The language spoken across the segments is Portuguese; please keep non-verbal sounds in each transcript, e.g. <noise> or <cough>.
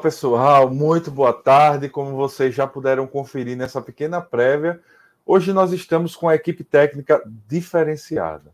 pessoal, muito boa tarde. Como vocês já puderam conferir nessa pequena prévia, hoje nós estamos com a equipe técnica diferenciada.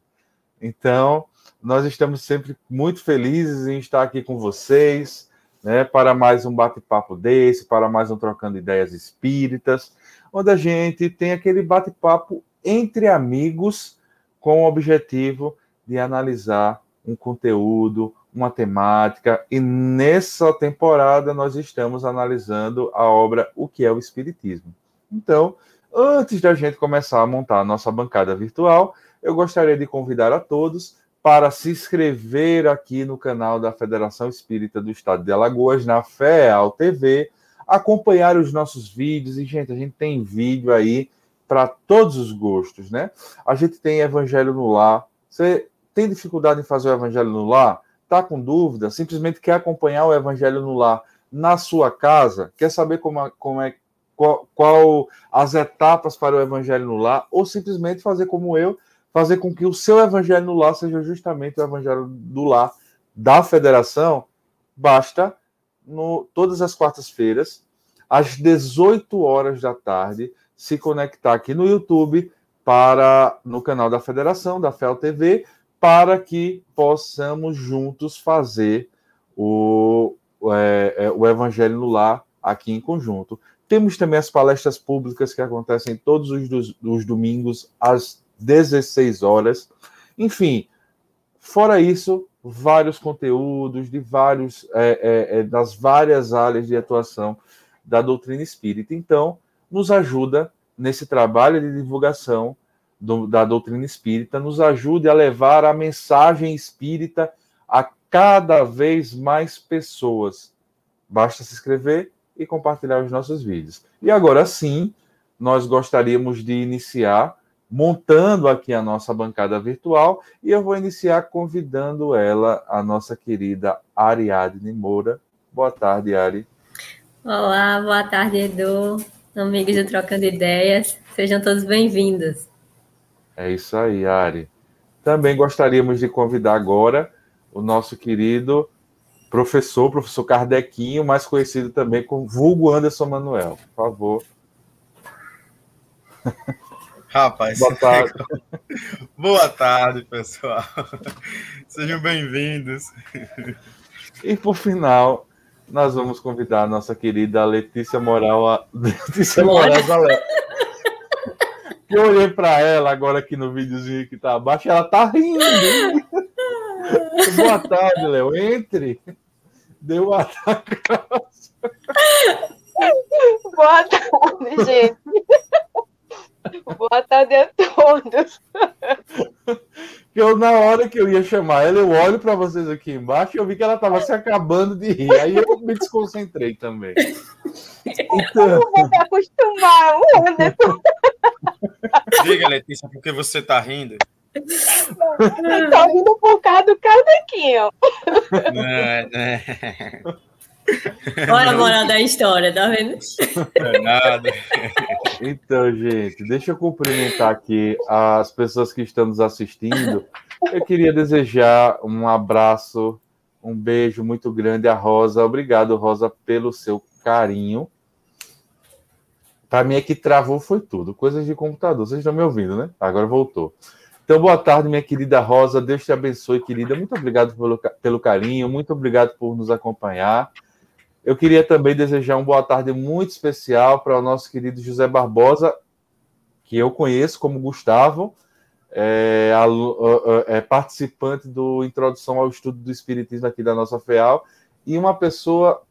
Então, nós estamos sempre muito felizes em estar aqui com vocês, né, para mais um bate-papo desse, para mais um Trocando Ideias Espíritas, onde a gente tem aquele bate-papo entre amigos com o objetivo de analisar um conteúdo, uma temática, e nessa temporada nós estamos analisando a obra O que é o Espiritismo. Então, antes da gente começar a montar a nossa bancada virtual, eu gostaria de convidar a todos para se inscrever aqui no canal da Federação Espírita do Estado de Alagoas, na FEAL TV, acompanhar os nossos vídeos, e, gente, a gente tem vídeo aí para todos os gostos, né? A gente tem Evangelho no Lar. Você tem dificuldade em fazer o Evangelho no Lar? Está com dúvida, simplesmente quer acompanhar o Evangelho no Lar na sua casa, quer saber como, como é qual, qual, as etapas para o Evangelho no Lar, ou simplesmente fazer como eu, fazer com que o seu Evangelho no Lar seja justamente o Evangelho do Lar da Federação, basta no, todas as quartas-feiras, às 18 horas da tarde, se conectar aqui no YouTube para no canal da Federação, da FEL TV, para que possamos juntos fazer o, é, é, o Evangelho no Lar aqui em conjunto. Temos também as palestras públicas que acontecem todos os, os domingos às 16 horas. Enfim, fora isso, vários conteúdos de vários é, é, é, das várias áreas de atuação da doutrina espírita. Então, nos ajuda nesse trabalho de divulgação do, da doutrina espírita nos ajude a levar a mensagem espírita a cada vez mais pessoas. Basta se inscrever e compartilhar os nossos vídeos. E agora sim, nós gostaríamos de iniciar montando aqui a nossa bancada virtual e eu vou iniciar convidando ela, a nossa querida Ariadne Moura. Boa tarde, Ari. Olá, boa tarde, Edu, amigos do Trocando Ideias. Sejam todos bem-vindos. É isso aí, Ari. Também gostaríamos de convidar agora o nosso querido professor, professor Kardequinho, mais conhecido também como vulgo Anderson Manuel. Por favor. Rapaz, boa tarde. <laughs> boa tarde, pessoal. Sejam bem-vindos. E por final, nós vamos convidar a nossa querida Letícia Moral, a... <laughs> Letícia Moraes eu olhei para ela agora aqui no videozinho que tá abaixo, ela tá rindo. <laughs> Boa tarde, Léo. Entre. Deu a Boa tarde, gente. Boa tarde a todos. <laughs> Eu, na hora que eu ia chamar ela, eu olho para vocês aqui embaixo e eu vi que ela estava se acabando de rir. Aí eu me desconcentrei também. Então... Eu vou me acostumar, Anderson. Diga, Letícia, por que você está rindo? Estou rindo por causa do Cardequinho. Não, não. Olha a moral da história, tá vendo? É nada. Então, gente, deixa eu cumprimentar aqui as pessoas que estão nos assistindo. Eu queria desejar um abraço, um beijo muito grande à Rosa. Obrigado, Rosa, pelo seu carinho. Para mim é que travou foi tudo, coisas de computador. Vocês estão me ouvindo, né? Agora voltou. Então, boa tarde, minha querida Rosa. Deus te abençoe, querida. Muito obrigado pelo, pelo carinho, muito obrigado por nos acompanhar. Eu queria também desejar uma boa tarde muito especial para o nosso querido José Barbosa, que eu conheço como Gustavo, é, é, participante do Introdução ao Estudo do Espiritismo aqui da nossa FEAL, e uma pessoa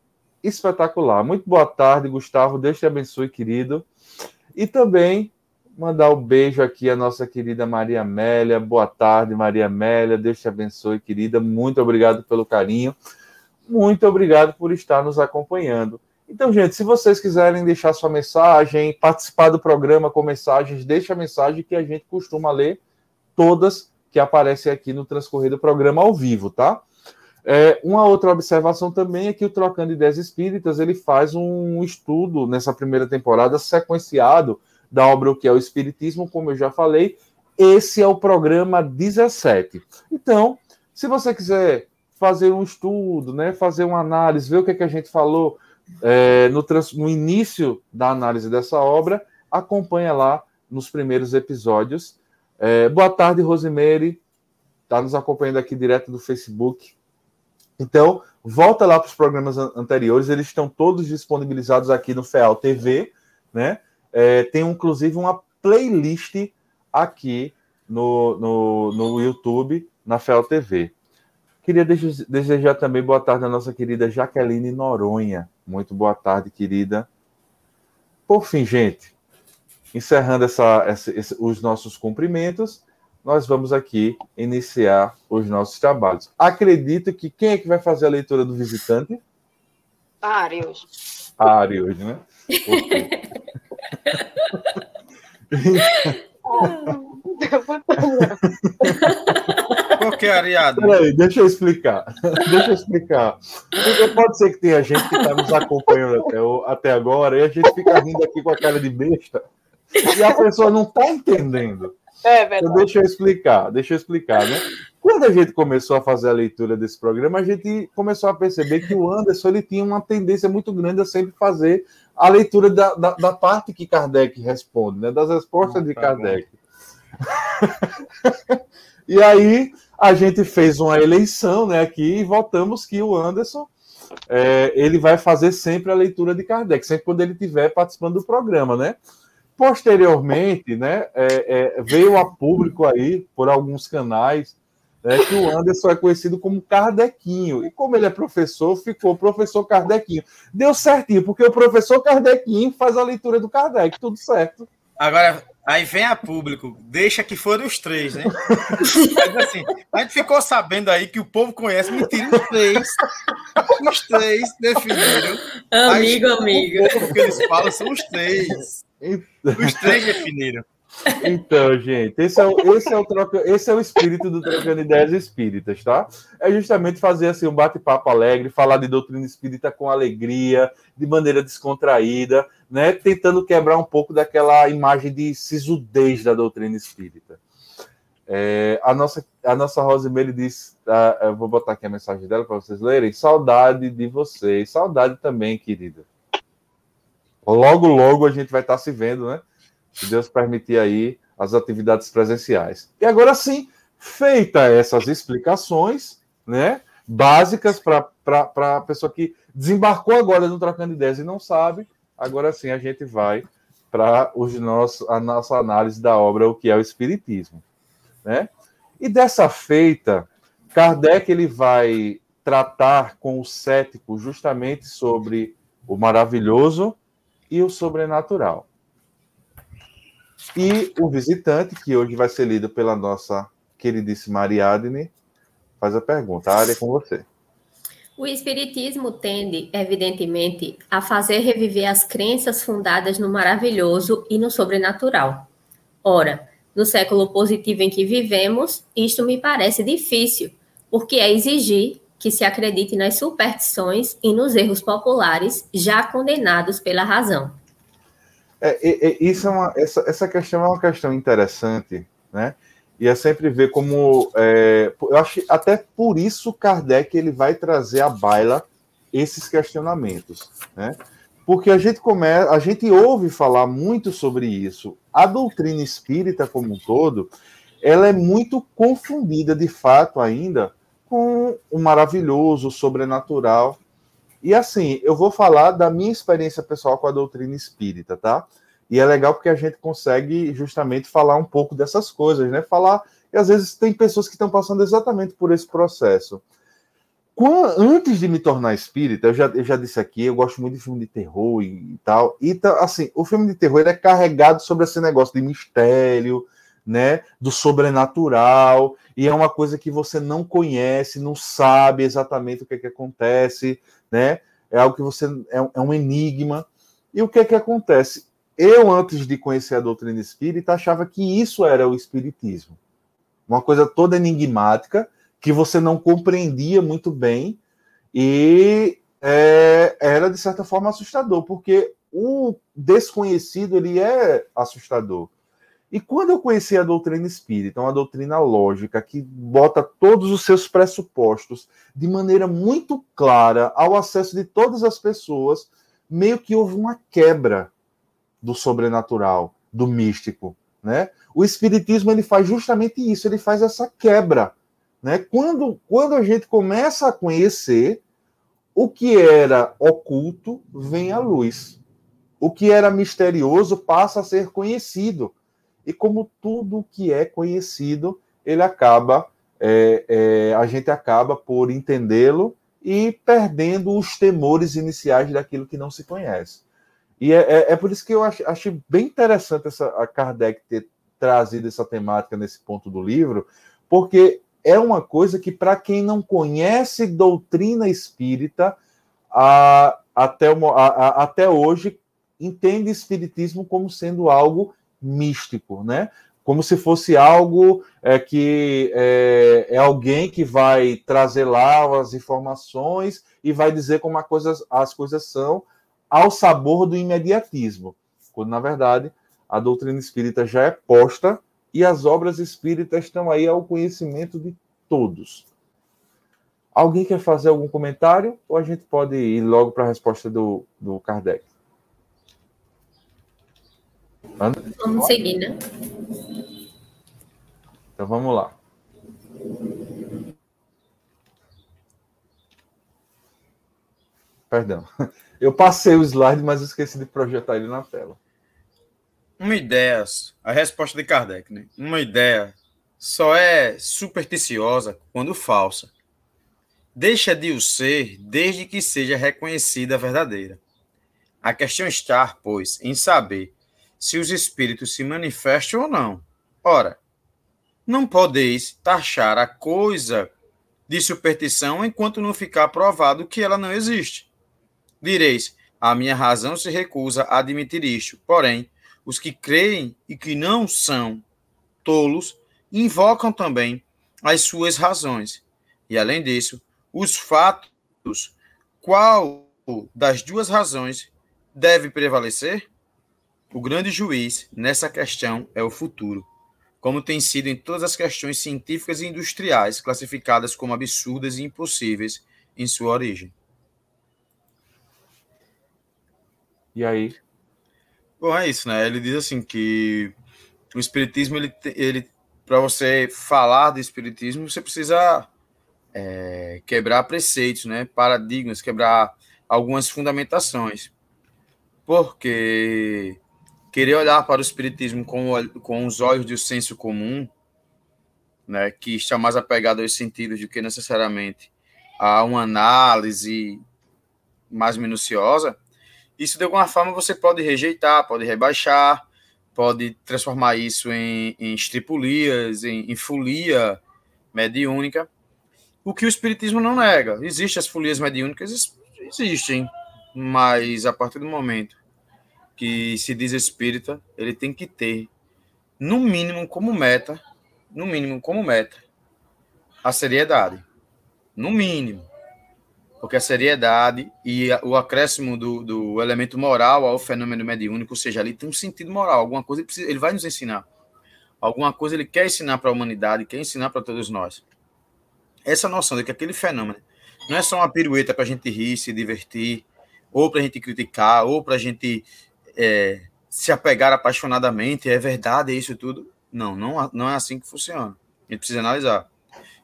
espetacular. Muito boa tarde, Gustavo. Deus te abençoe, querido. E também mandar um beijo aqui à nossa querida Maria Amélia. Boa tarde, Maria Amélia. Deus te abençoe, querida. Muito obrigado pelo carinho muito obrigado por estar nos acompanhando. Então, gente, se vocês quiserem deixar sua mensagem, participar do programa com mensagens, deixe a mensagem que a gente costuma ler todas que aparecem aqui no transcorrer do programa ao vivo, tá? É, uma outra observação também é que o Trocando Ideias Espíritas ele faz um estudo nessa primeira temporada sequenciado da obra O que é o Espiritismo, como eu já falei. Esse é o programa 17. Então, se você quiser fazer um estudo, né, fazer uma análise, ver o que, é que a gente falou, é, no, no início da análise dessa obra, acompanha lá nos primeiros episódios. É, boa tarde, Rosemary. Está nos acompanhando aqui direto do Facebook. Então, volta lá para os programas anteriores, eles estão todos disponibilizados aqui no FEAL TV, né? É, tem inclusive uma playlist aqui no, no, no YouTube, na FEAL TV. Queria desejar também boa tarde à nossa querida Jaqueline Noronha. Muito boa tarde, querida. Por fim, gente, encerrando essa, essa, esse, os nossos cumprimentos, nós vamos aqui iniciar os nossos trabalhos. Acredito que quem é que vai fazer a leitura do visitante? Arius. Arius, né? Por <laughs> <laughs> que, Ariado? Peraí, deixa eu explicar. <laughs> Deixa eu explicar. Porque pode ser que tenha gente que está nos acompanhando até, até agora e a gente fica rindo aqui com a cara de besta e a pessoa não está entendendo. É verdade. Então, deixa eu explicar, deixa eu explicar, né? Quando a gente começou a fazer a leitura desse programa, a gente começou a perceber que o Anderson ele tinha uma tendência muito grande a sempre fazer a leitura da, da, da parte que Kardec responde, né? das respostas de tá Kardec. <laughs> e aí a gente fez uma eleição né, aqui e votamos que o Anderson é, ele vai fazer sempre a leitura de Kardec, sempre quando ele estiver participando do programa, né? Posteriormente, né, é, é, veio a público aí, por alguns canais, né, que o Anderson é conhecido como Kardequinho. E como ele é professor, ficou professor Kardequinho. Deu certinho, porque o professor Kardequinho faz a leitura do Kardec, tudo certo. Agora, Aí vem a público, deixa que foram os três, né? Mas assim, a gente ficou sabendo aí que o povo conhece, mentira, os três. Os três definiram. Amigo, amigo. O que eles falam são os três. Os três definiram. Então, gente, esse é, o, esse, é o troca, esse é o espírito do Trocando Ideias Espíritas, tá? É justamente fazer assim, um bate-papo alegre, falar de doutrina espírita com alegria, de maneira descontraída, né? Tentando quebrar um pouco daquela imagem de sisudez da doutrina espírita. É, a, nossa, a nossa Rosemary diz, uh, eu vou botar aqui a mensagem dela para vocês lerem, saudade de vocês, saudade também, querida. Logo, logo a gente vai estar se vendo, né? se Deus permitir aí as atividades presenciais. E agora sim, feita essas explicações, né, básicas para a pessoa que desembarcou agora no Trocando Ideias e não sabe, agora sim a gente vai para a nossa análise da obra, o que é o Espiritismo. Né? E dessa feita, Kardec ele vai tratar com o cético justamente sobre o maravilhoso e o sobrenatural. E o visitante, que hoje vai ser lido pela nossa queridíssima Ariadne, faz a pergunta. A área é com você. O Espiritismo tende, evidentemente, a fazer reviver as crenças fundadas no maravilhoso e no sobrenatural. Ora, no século positivo em que vivemos, isto me parece difícil, porque é exigir que se acredite nas superstições e nos erros populares já condenados pela razão. É, é, isso é uma, essa, essa questão é uma questão interessante, né? E é sempre ver como. É, eu acho que até por isso Kardec ele vai trazer à baila esses questionamentos, né? Porque a gente começa, a gente ouve falar muito sobre isso. A doutrina espírita como um todo, ela é muito confundida de fato ainda com o maravilhoso, o sobrenatural, e assim, eu vou falar da minha experiência pessoal com a doutrina espírita, tá? E é legal porque a gente consegue justamente falar um pouco dessas coisas, né? Falar, e às vezes tem pessoas que estão passando exatamente por esse processo. Quando, antes de me tornar espírita, eu já, eu já disse aqui, eu gosto muito de filme de terror e, e tal. E tá, assim, o filme de terror é carregado sobre esse negócio de mistério, né? Do sobrenatural e é uma coisa que você não conhece, não sabe exatamente o que, é que acontece, né? É algo que você é, é um enigma. E o que é que acontece? Eu, antes de conhecer a doutrina espírita, achava que isso era o espiritismo. Uma coisa toda enigmática, que você não compreendia muito bem, e é, era, de certa forma, assustador, porque o desconhecido ele é assustador. E quando eu conheci a doutrina espírita, uma doutrina lógica que bota todos os seus pressupostos de maneira muito clara ao acesso de todas as pessoas, meio que houve uma quebra do sobrenatural, do místico, né? O espiritismo ele faz justamente isso, ele faz essa quebra, né? Quando quando a gente começa a conhecer o que era oculto, vem à luz. O que era misterioso passa a ser conhecido. E como tudo que é conhecido, ele acaba, é, é, a gente acaba por entendê-lo e perdendo os temores iniciais daquilo que não se conhece. E é, é, é por isso que eu acho, acho, bem interessante essa, a Kardec ter trazido essa temática nesse ponto do livro, porque é uma coisa que, para quem não conhece doutrina espírita, a, até, a, a, até hoje entende espiritismo como sendo algo místico, né? Como se fosse algo é, que é, é, alguém que vai trazer lá as informações e vai dizer como coisa, as coisas são ao sabor do imediatismo, quando na verdade a doutrina espírita já é posta e as obras espíritas estão aí ao conhecimento de todos. Alguém quer fazer algum comentário ou a gente pode ir logo para a resposta do, do Kardec? Vamos seguir, né? Então vamos lá. Perdão. <laughs> Eu passei o slide, mas esqueci de projetar ele na tela. Uma ideia, a resposta de Kardec, né? Uma ideia só é supersticiosa quando falsa. Deixa de o ser desde que seja reconhecida verdadeira. A questão está, pois, em saber se os espíritos se manifestam ou não. Ora, não podeis taxar a coisa de superstição enquanto não ficar provado que ela não existe. Direis, a minha razão se recusa a admitir isto. Porém, os que creem e que não são tolos invocam também as suas razões. E além disso, os fatos, qual das duas razões deve prevalecer? O grande juiz nessa questão é o futuro, como tem sido em todas as questões científicas e industriais classificadas como absurdas e impossíveis em sua origem. E aí? Bom, é isso, né? Ele diz assim que o espiritismo, ele, ele para você falar de espiritismo, você precisa é, quebrar preceitos, né? Paradigmas, quebrar algumas fundamentações. Porque querer olhar para o espiritismo com, com os olhos do senso comum, né, que está mais apegado aos sentidos do que necessariamente a uma análise mais minuciosa, isso de alguma forma você pode rejeitar, pode rebaixar, pode transformar isso em, em estripulias, em, em folia mediúnica, o que o espiritismo não nega. Existem as folias mediúnicas, existem, mas a partir do momento que se diz espírita, ele tem que ter, no mínimo como meta, no mínimo como meta, a seriedade. No mínimo. Porque a seriedade e o acréscimo do, do elemento moral ao fenômeno mediúnico, ou seja, ali tem um sentido moral, alguma coisa ele, precisa, ele vai nos ensinar. Alguma coisa ele quer ensinar para a humanidade, quer ensinar para todos nós. Essa noção de que aquele fenômeno não é só uma pirueta para a gente rir, se divertir, ou para a gente criticar, ou para a gente é, se apegar apaixonadamente, é verdade, é isso tudo. Não, não, não é assim que funciona. A gente precisa analisar.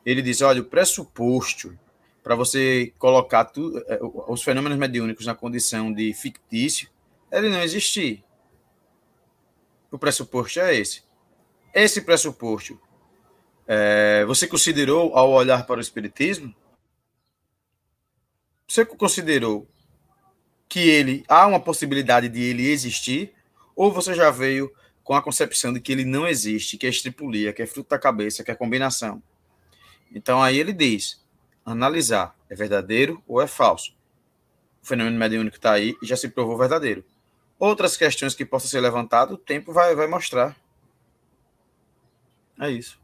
Ele diz: olha, o pressuposto para você colocar tu, é, os fenômenos mediúnicos na condição de fictício, ele não existir. O pressuposto é esse. Esse pressuposto, é, você considerou ao olhar para o Espiritismo? Você considerou que ele há uma possibilidade de ele existir, ou você já veio com a concepção de que ele não existe, que é estripulia, que é fruto da cabeça, que é combinação. Então aí ele diz: analisar, é verdadeiro ou é falso. O fenômeno mediúnico está aí e já se provou verdadeiro. Outras questões que possam ser levantadas, o tempo vai, vai mostrar. É isso.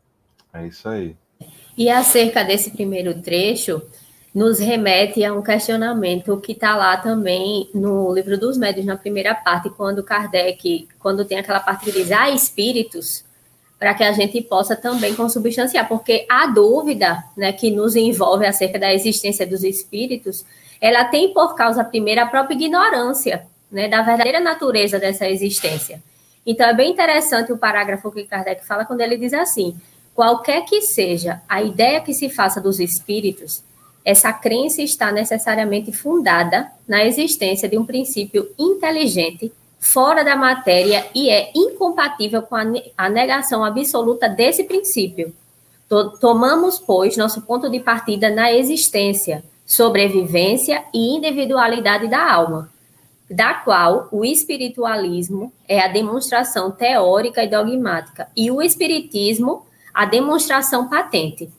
É isso aí. E acerca desse primeiro trecho, nos remete a um questionamento que está lá também no livro dos médios, na primeira parte, quando Kardec, quando tem aquela parte que diz, há espíritos, para que a gente possa também consubstanciar, porque a dúvida né, que nos envolve acerca da existência dos espíritos, ela tem por causa, primeiro, a própria ignorância né, da verdadeira natureza dessa existência. Então, é bem interessante o parágrafo que Kardec fala quando ele diz assim: qualquer que seja a ideia que se faça dos espíritos, essa crença está necessariamente fundada na existência de um princípio inteligente fora da matéria e é incompatível com a negação absoluta desse princípio. Tomamos, pois, nosso ponto de partida na existência, sobrevivência e individualidade da alma, da qual o espiritualismo é a demonstração teórica e dogmática, e o espiritismo a demonstração patente.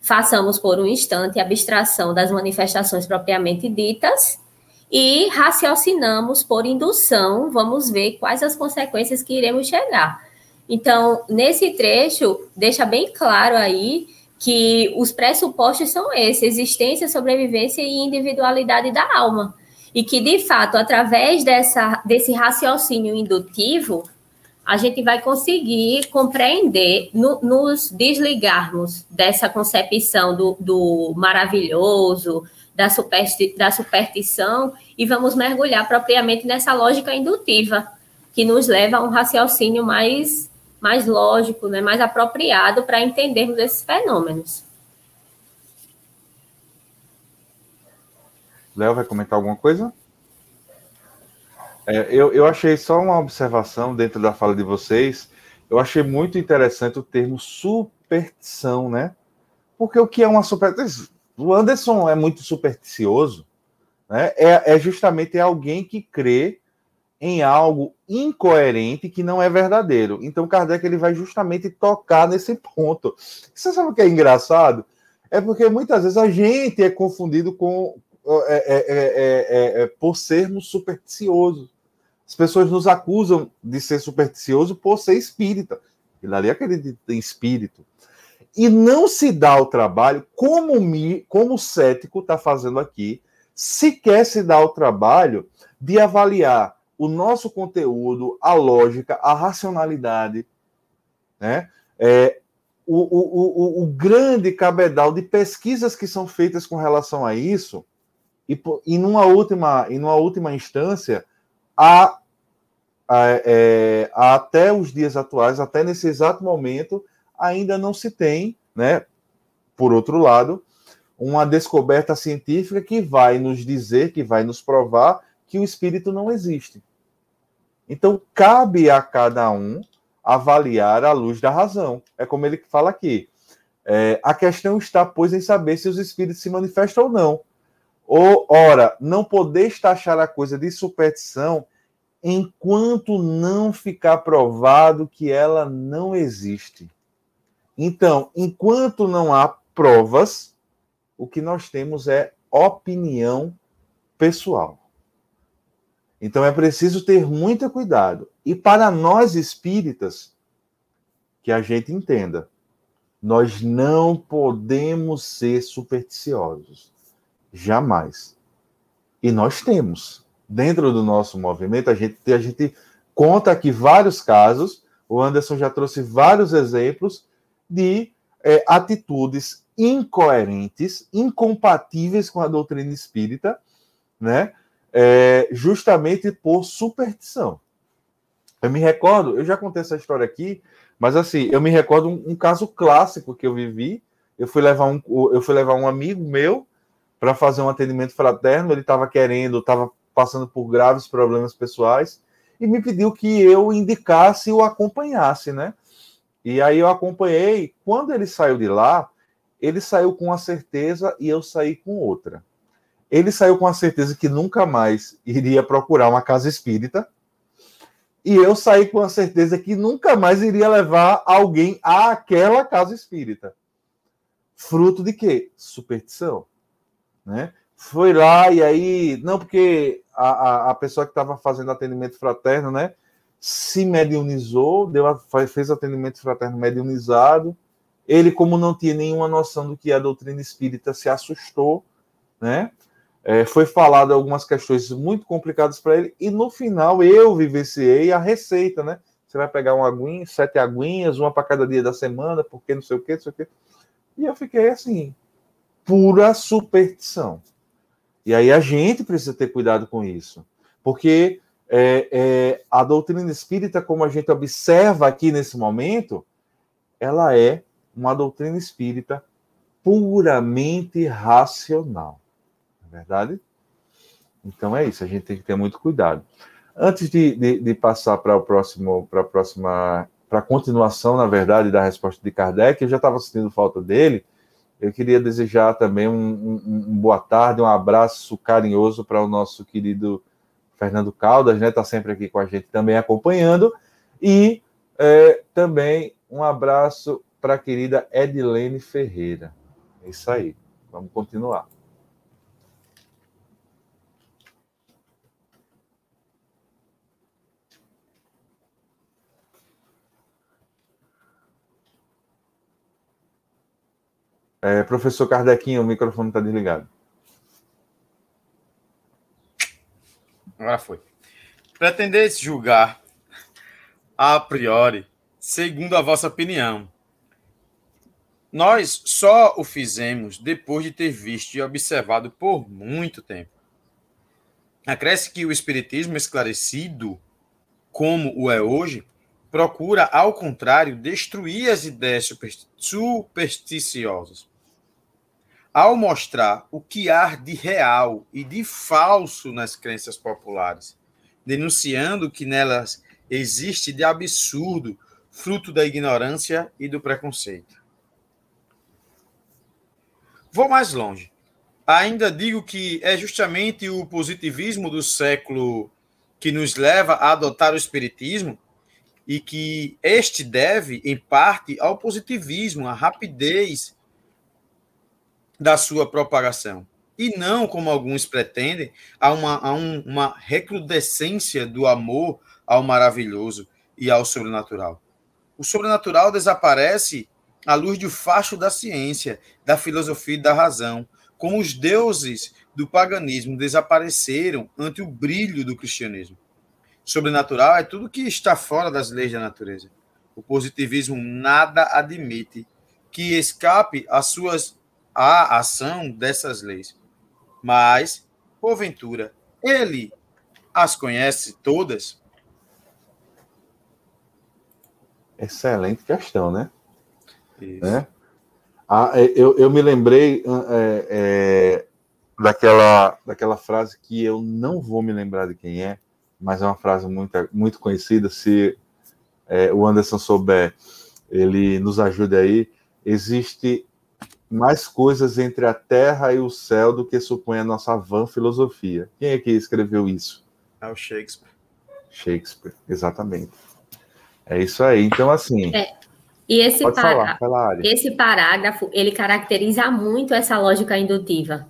Façamos por um instante a abstração das manifestações propriamente ditas e raciocinamos por indução, vamos ver quais as consequências que iremos chegar. Então, nesse trecho, deixa bem claro aí que os pressupostos são esses: existência, sobrevivência e individualidade da alma. E que, de fato, através dessa, desse raciocínio indutivo, a gente vai conseguir compreender, no, nos desligarmos dessa concepção do, do maravilhoso, da, supersti da superstição, e vamos mergulhar propriamente nessa lógica indutiva, que nos leva a um raciocínio mais, mais lógico, né, mais apropriado para entendermos esses fenômenos. Léo vai comentar alguma coisa? É, eu, eu achei só uma observação dentro da fala de vocês. Eu achei muito interessante o termo superstição, né? Porque o que é uma superstição? O Anderson é muito supersticioso, né? É, é justamente alguém que crê em algo incoerente que não é verdadeiro. Então Kardec ele vai justamente tocar nesse ponto. Você sabe o que é engraçado? É porque muitas vezes a gente é confundido com é, é, é, por sermos supersticiosos. As pessoas nos acusam de ser supersticioso por ser espírita. Ele ali acredita em espírito. E não se dá o trabalho, como, mi, como o cético está fazendo aqui, sequer se dá o trabalho de avaliar o nosso conteúdo, a lógica, a racionalidade, né? É, o, o, o, o, grande cabedal de pesquisas que são feitas com relação a isso, e, e, numa, última, e numa última instância, é, até os dias atuais, até nesse exato momento, ainda não se tem, né, por outro lado, uma descoberta científica que vai nos dizer, que vai nos provar que o espírito não existe. Então, cabe a cada um avaliar à luz da razão. É como ele fala aqui. É, a questão está, pois, em saber se os espíritos se manifestam ou não. Ou, ora, não podeis taxar a coisa de superstição enquanto não ficar provado que ela não existe. Então, enquanto não há provas, o que nós temos é opinião pessoal. Então é preciso ter muito cuidado. E para nós espíritas, que a gente entenda, nós não podemos ser supersticiosos. Jamais. E nós temos. Dentro do nosso movimento, a gente, a gente conta aqui vários casos. O Anderson já trouxe vários exemplos de é, atitudes incoerentes, incompatíveis com a doutrina espírita, né? É, justamente por superstição. Eu me recordo, eu já contei essa história aqui, mas assim, eu me recordo um, um caso clássico que eu vivi. Eu fui levar um, eu fui levar um amigo meu para fazer um atendimento fraterno. Ele estava querendo, estava passando por graves problemas pessoais e me pediu que eu indicasse e o acompanhasse, né? E aí eu acompanhei. Quando ele saiu de lá, ele saiu com uma certeza e eu saí com outra. Ele saiu com a certeza que nunca mais iria procurar uma casa espírita. E eu saí com a certeza que nunca mais iria levar alguém àquela casa espírita. Fruto de quê? Superstição. Né? Foi lá e aí. Não, porque a, a, a pessoa que estava fazendo atendimento fraterno, né? Se mediunizou, deu a, fez atendimento fraterno mediunizado. Ele, como não tinha nenhuma noção do que é a doutrina espírita, se assustou né? É, foi falado algumas questões muito complicadas para ele, e no final eu vivenciei a receita, né? Você vai pegar uma aguinha, sete aguinhas, uma para cada dia da semana, porque não sei o que, não sei o que. E eu fiquei assim, pura superstição. E aí a gente precisa ter cuidado com isso, porque é, é, a doutrina espírita, como a gente observa aqui nesse momento, ela é uma doutrina espírita puramente racional verdade? Então é isso, a gente tem que ter muito cuidado. Antes de, de, de passar para o próximo, para a próxima, para a continuação, na verdade, da resposta de Kardec, eu já estava sentindo falta dele. Eu queria desejar também um, um, um boa tarde, um abraço carinhoso para o nosso querido Fernando Caldas, né? Está sempre aqui com a gente também acompanhando. E é, também um abraço para a querida Edilene Ferreira. É isso aí. Vamos continuar. É, professor Kardequinho, o microfone está desligado. Agora foi. Pretendeis julgar a priori, segundo a vossa opinião. Nós só o fizemos depois de ter visto e observado por muito tempo. Acresce que o Espiritismo esclarecido, como o é hoje, procura, ao contrário, destruir as ideias supersticiosas ao mostrar o que há de real e de falso nas crenças populares, denunciando que nelas existe de absurdo, fruto da ignorância e do preconceito. Vou mais longe. Ainda digo que é justamente o positivismo do século que nos leva a adotar o espiritismo e que este deve, em parte, ao positivismo, à rapidez da sua propagação. E não, como alguns pretendem, a uma, a um, uma recrudescência do amor ao maravilhoso e ao sobrenatural. O sobrenatural desaparece à luz do facho da ciência, da filosofia e da razão, como os deuses do paganismo desapareceram ante o brilho do cristianismo. Sobrenatural é tudo que está fora das leis da natureza. O positivismo nada admite que escape às suas a ação dessas leis. Mas, porventura, ele as conhece todas? Excelente questão, né? Isso. né? Ah, é, eu, eu me lembrei é, é, daquela, daquela frase que eu não vou me lembrar de quem é, mas é uma frase muito, muito conhecida. Se é, o Anderson souber, ele nos ajude aí. Existe mais coisas entre a terra e o céu do que supõe a nossa vã filosofia. Quem é que escreveu isso? É o Shakespeare. Shakespeare, exatamente. É isso aí. Então, assim. É. E esse, pará falar, esse parágrafo, ele caracteriza muito essa lógica indutiva.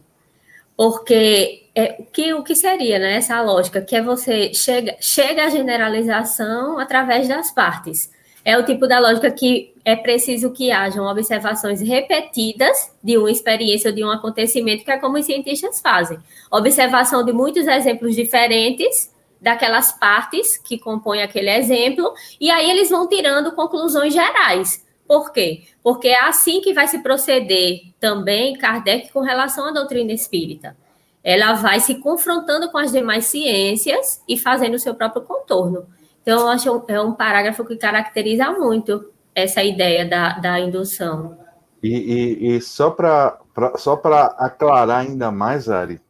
Porque é, que, o que seria né, essa lógica? Que é você chega, chega à generalização através das partes. É o tipo da lógica que é preciso que hajam observações repetidas de uma experiência ou de um acontecimento, que é como os cientistas fazem. Observação de muitos exemplos diferentes daquelas partes que compõem aquele exemplo, e aí eles vão tirando conclusões gerais. Por quê? Porque é assim que vai se proceder também Kardec com relação à doutrina espírita. Ela vai se confrontando com as demais ciências e fazendo o seu próprio contorno. Então, eu acho é um parágrafo que caracteriza muito essa ideia da, da indução. E, e, e só para só aclarar ainda mais, Ari,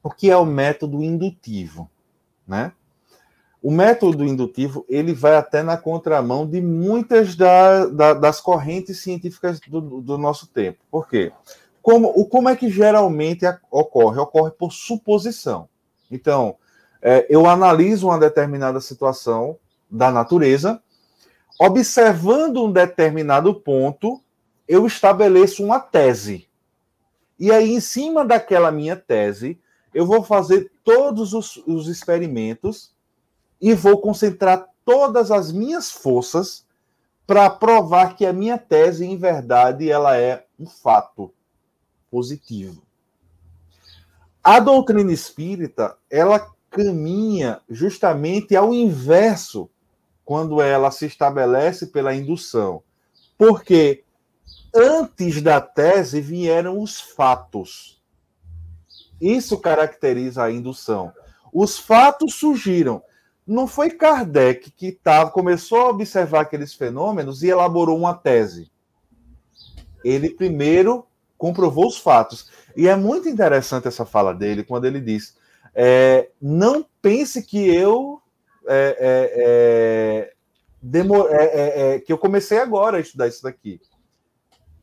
o que é o método indutivo, né? O método indutivo ele vai até na contramão de muitas da, da, das correntes científicas do, do, nosso tempo. Por quê? Como, como é que geralmente ocorre? Ocorre por suposição. Então, é, eu analiso uma determinada situação da natureza, observando um determinado ponto, eu estabeleço uma tese. E aí, em cima daquela minha tese, eu vou fazer todos os, os experimentos e vou concentrar todas as minhas forças para provar que a minha tese, em verdade, ela é um fato positivo. A doutrina espírita, ela caminha justamente ao inverso quando ela se estabelece pela indução. Porque antes da tese vieram os fatos. Isso caracteriza a indução. Os fatos surgiram. Não foi Kardec que tava, começou a observar aqueles fenômenos e elaborou uma tese. Ele primeiro comprovou os fatos. E é muito interessante essa fala dele quando ele diz: é, não pense que eu é, é, é é, é, que eu comecei agora a estudar isso daqui.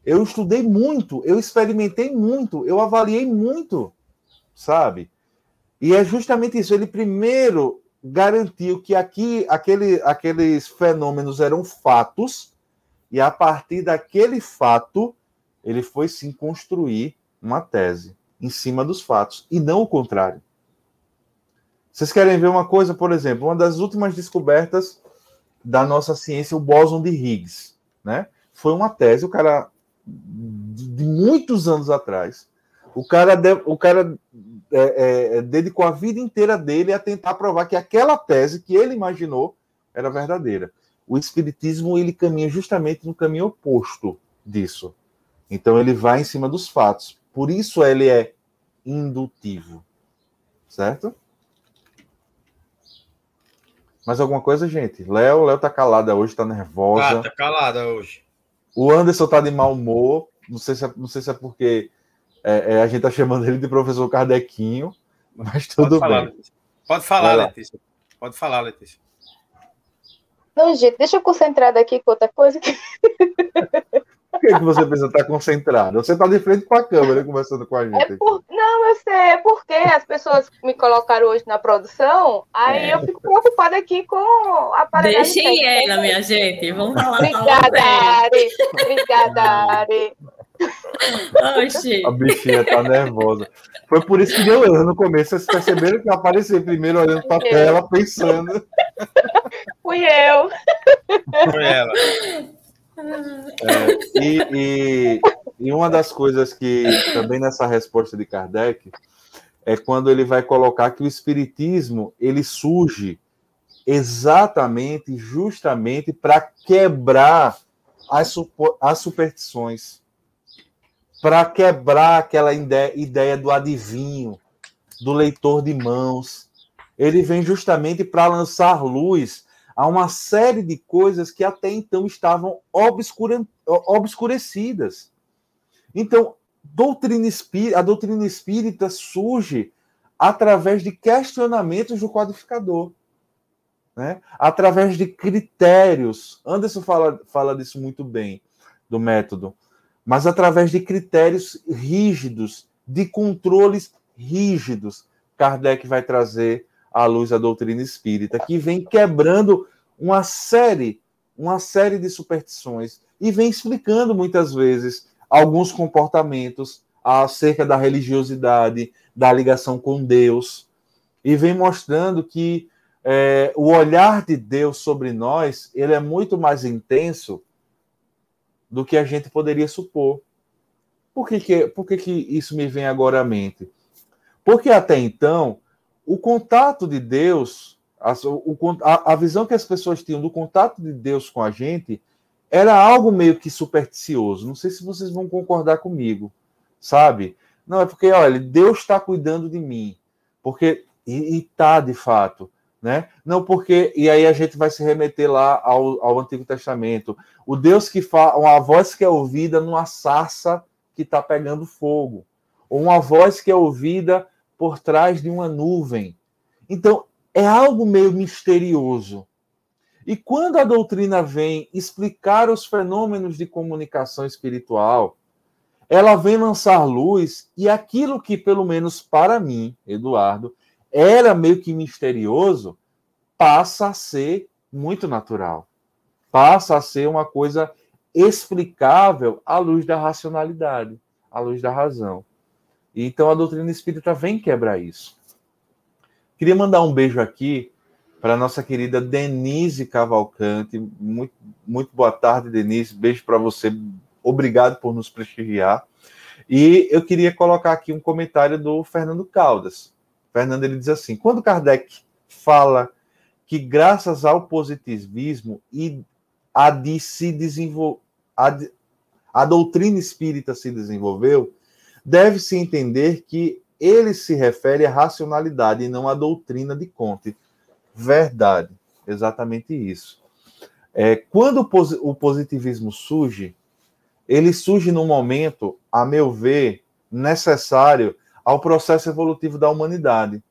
Eu estudei muito, eu experimentei muito, eu avaliei muito, sabe? E é justamente isso. Ele primeiro garantiu que aqui aquele, aqueles fenômenos eram fatos, e a partir daquele fato, ele foi sim construir uma tese em cima dos fatos, e não o contrário. Vocês querem ver uma coisa, por exemplo, uma das últimas descobertas da nossa ciência, o bóson de Higgs, né? Foi uma tese, o cara de muitos anos atrás, o cara, o cara é, é, dedicou a vida inteira dele a tentar provar que aquela tese que ele imaginou era verdadeira. O espiritismo ele caminha justamente no caminho oposto disso. Então ele vai em cima dos fatos. Por isso ele é indutivo. Certo? Mais alguma coisa, gente? Léo, Léo tá calada hoje, tá nervosa. Ah, tá calada hoje. O Anderson tá de mau humor. Não sei se é, não sei se é porque é, é, a gente tá chamando ele de professor Kardequinho, mas tudo Pode falar, bem. Letícia. Pode falar, Letícia. Pode falar, Letícia. Não, gente, deixa eu concentrar aqui com outra coisa. <laughs> Por que, que você precisa estar concentrado? Você está de frente com a câmera conversando com a gente. É por... Não, eu sei, é porque as pessoas me colocaram hoje na produção, aí é. eu fico preocupada aqui com a aparelhagem. Deixem ela, minha gente. Vamos falar. Obrigada, Ari. Obrigada, Ari. Oxi. A bichinha tá nervosa. Foi por isso que deu erro no começo. Vocês perceberam que eu apareci primeiro olhando para a tela, pensando. Fui eu. Foi ela. É, e, e, e, uma das coisas que também nessa resposta de Kardec é quando ele vai colocar que o espiritismo ele surge exatamente, justamente para quebrar as, as superstições, para quebrar aquela ideia, ideia do adivinho, do leitor de mãos. Ele vem justamente para lançar luz a uma série de coisas que até então estavam obscure... obscurecidas. Então, doutrina espírita, a doutrina espírita surge através de questionamentos do codificador, né? através de critérios. Anderson fala, fala disso muito bem, do método, mas através de critérios rígidos, de controles rígidos, Kardec vai trazer à luz da doutrina espírita, que vem quebrando uma série, uma série de superstições e vem explicando muitas vezes alguns comportamentos acerca da religiosidade, da ligação com Deus, e vem mostrando que é, o olhar de Deus sobre nós ele é muito mais intenso do que a gente poderia supor. Por que, que, por que, que isso me vem agora à mente? Porque até então o contato de Deus, a, a, a visão que as pessoas tinham do contato de Deus com a gente era algo meio que supersticioso. Não sei se vocês vão concordar comigo, sabe? Não, é porque, olha, Deus está cuidando de mim. Porque, e, e tá de fato, né? Não porque, e aí a gente vai se remeter lá ao, ao Antigo Testamento. O Deus que fala, uma voz que é ouvida numa sarça que está pegando fogo. Ou uma voz que é ouvida por trás de uma nuvem. Então, é algo meio misterioso. E quando a doutrina vem explicar os fenômenos de comunicação espiritual, ela vem lançar luz e aquilo que, pelo menos para mim, Eduardo, era meio que misterioso, passa a ser muito natural. Passa a ser uma coisa explicável à luz da racionalidade, à luz da razão. Então a doutrina espírita vem quebrar isso. Queria mandar um beijo aqui para nossa querida Denise Cavalcante. Muito, muito boa tarde, Denise. Beijo para você. Obrigado por nos prestigiar. E eu queria colocar aqui um comentário do Fernando Caldas. Fernando ele diz assim: quando Kardec fala que graças ao positivismo e a de se desenvolver a, de, a doutrina espírita se desenvolveu, deve-se entender que ele se refere à racionalidade e não à doutrina de Conte. Verdade, exatamente isso. É, quando o positivismo surge, ele surge num momento, a meu ver, necessário ao processo evolutivo da humanidade.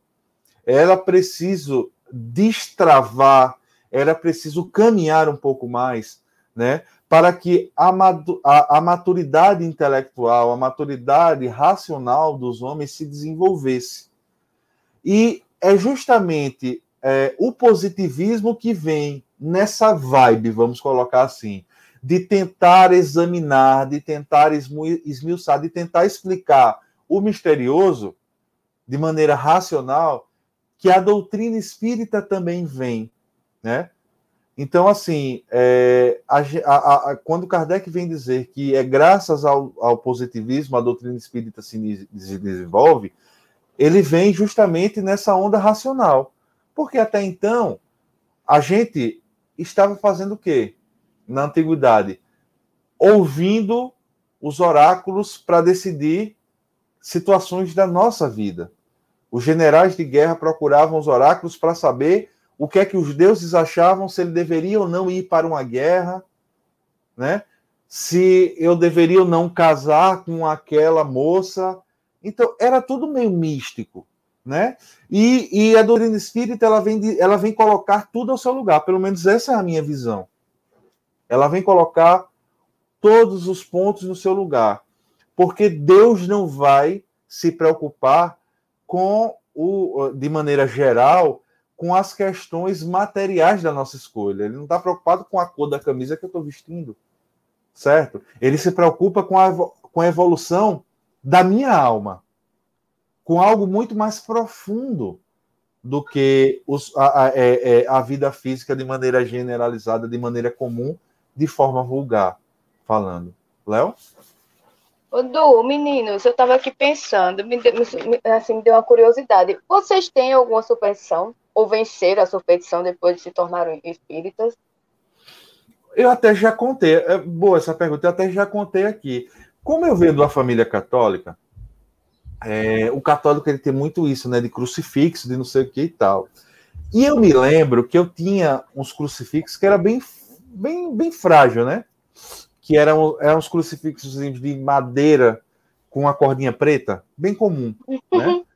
Era preciso destravar, era preciso caminhar um pouco mais, né, para que a, maturidade intelectual, a maturidade racional dos homens se desenvolvesse. E é justamente é, o positivismo que vem nessa vibe, vamos colocar assim, de tentar examinar, de tentar esmiuçar, de tentar explicar o misterioso de maneira racional, que a doutrina espírita também vem, né? Então, assim, é, a, a, a, quando Kardec vem dizer que é graças ao, ao positivismo a doutrina espírita se, se desenvolve, ele vem justamente nessa onda racional. Porque até então, a gente estava fazendo o quê? Na antiguidade? Ouvindo os oráculos para decidir situações da nossa vida. Os generais de guerra procuravam os oráculos para saber o que é que os deuses achavam se ele deveria ou não ir para uma guerra, né? Se eu deveria ou não casar com aquela moça. Então, era tudo meio místico, né? E, e a doutrina espírita, ela vem, de, ela vem colocar tudo ao seu lugar, pelo menos essa é a minha visão. Ela vem colocar todos os pontos no seu lugar, porque Deus não vai se preocupar com o, de maneira geral, com as questões materiais da nossa escolha. Ele não está preocupado com a cor da camisa que eu estou vestindo, certo? Ele se preocupa com a, com a evolução da minha alma, com algo muito mais profundo do que os, a, a, é, é, a vida física de maneira generalizada, de maneira comum, de forma vulgar, falando. Léo? Ô, Du, meninos, eu estava aqui pensando, me, assim, me deu uma curiosidade. Vocês têm alguma superstição? Ou venceram a superstição depois de se tornarem espíritas? Eu até já contei, é boa essa pergunta, eu até já contei aqui. Como eu venho de uma família católica, é, o católico ele tem muito isso, né, de crucifixo, de não sei o que e tal. E eu me lembro que eu tinha uns crucifixos que era bem, bem, bem frágil, né? Que eram, eram uns crucifixos de madeira com a cordinha preta, bem comum, né? <laughs>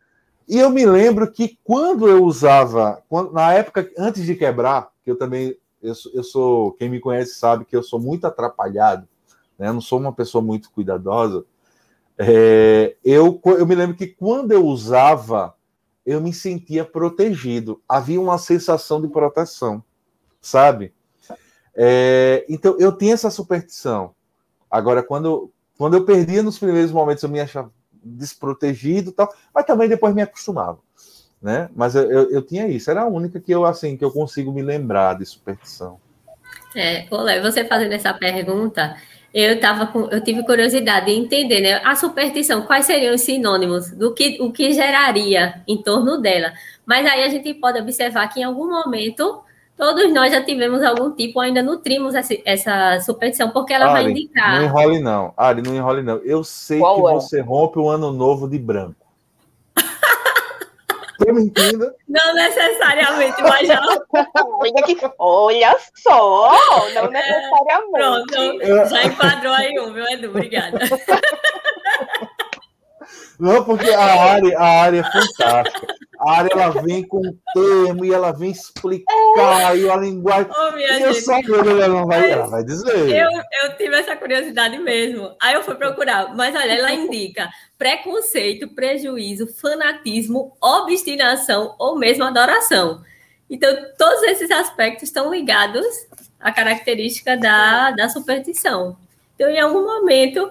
E eu me lembro que quando eu usava, quando, na época antes de quebrar, que eu também, eu, eu sou, quem me conhece sabe que eu sou muito atrapalhado, né? Eu não sou uma pessoa muito cuidadosa. É, eu, eu me lembro que quando eu usava, eu me sentia protegido. Havia uma sensação de proteção, sabe? É, então eu tinha essa superstição. Agora, quando, quando eu perdia nos primeiros momentos, eu me achava desprotegido tal, mas também depois me acostumava, né? Mas eu, eu, eu, tinha isso, era a única que eu assim que eu consigo me lembrar de superstição. É, Olé, você fazendo essa pergunta, eu tava com, eu tive curiosidade de entender, né? A superstição, quais seriam os sinônimos do que o que geraria em torno dela? Mas aí a gente pode observar que em algum momento Todos nós já tivemos algum tipo, ainda nutrimos essa, essa superstição, porque ela Ari, vai indicar. Não enrole, não. Ari, não enrole, não. Eu sei Qual que é? você rompe o ano novo de branco. Tô mentindo? Não necessariamente, mas já. olha, que... olha só, não é, necessariamente. Pronto, já enquadrou aí um, viu, Edu? Obrigada. Não, porque a área, a área é fantástica. A área ela vem com um termo e ela vem explicar e a linguagem. Oh, e eu só ela não vai, ela vai dizer. Eu, eu tive essa curiosidade mesmo. Aí eu fui procurar, mas olha, ela indica preconceito, prejuízo, fanatismo, obstinação ou mesmo adoração. Então, todos esses aspectos estão ligados à característica da, da superstição. Então, em algum momento,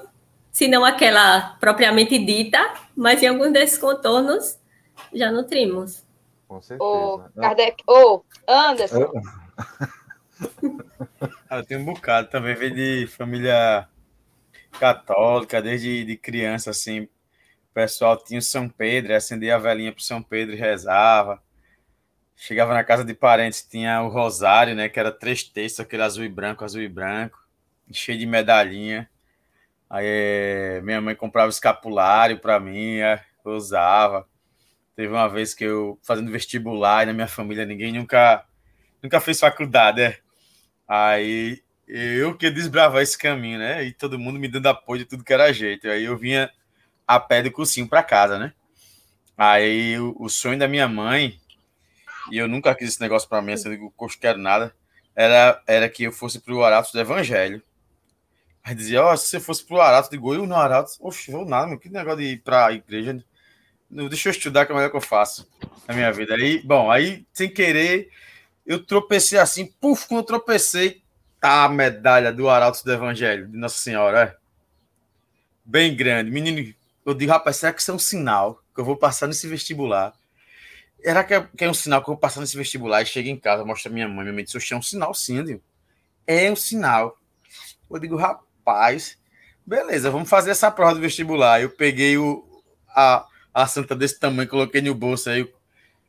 se não aquela propriamente dita, mas em alguns desses contornos já nutrimos. Com certeza. Ô, Kardec, ô, Anderson. <laughs> ah, tem um bocado também, vem de família católica, desde de criança, assim, o pessoal tinha o São Pedro, acendia a velhinha pro São Pedro e rezava. Chegava na casa de parentes, tinha o rosário, né, que era três textos, aquele azul e branco, azul e branco, cheio de medalhinha. Aí eh, minha mãe comprava escapulário para mim, eh, eu usava. Teve uma vez que eu, fazendo vestibular, e na minha família ninguém nunca, nunca fez faculdade, né? Aí eu que desbravar esse caminho, né? E todo mundo me dando apoio de tudo que era jeito. Aí eu vinha a pé do cursinho para casa, né? Aí o, o, sonho da minha mãe, e eu nunca quis esse negócio para mim, assim, eu digo, quero nada, era, era que eu fosse pro Orato do Evangelho. Aí dizia, ó, oh, se você fosse pro Arato, digo, eu no Arato, oxe, vou nada, meu, que negócio de ir pra igreja. Deixa eu estudar que é o melhor que eu faço na minha vida. Aí, bom, aí, sem querer, eu tropecei assim, puf, quando eu tropecei, tá a medalha do Arauto do Evangelho, de Nossa Senhora, é. Bem grande. Menino, eu digo, rapaz, será que isso é um sinal que eu vou passar nesse vestibular? Era que é, que é um sinal que eu vou passar nesse vestibular e chego em casa, mostra minha mãe, minha mãe disse, é um sinal sim, digo, é um sinal. Eu digo, rapaz, beleza, vamos fazer essa prova do vestibular. Eu peguei o, a, a santa desse tamanho, coloquei no bolso aí. O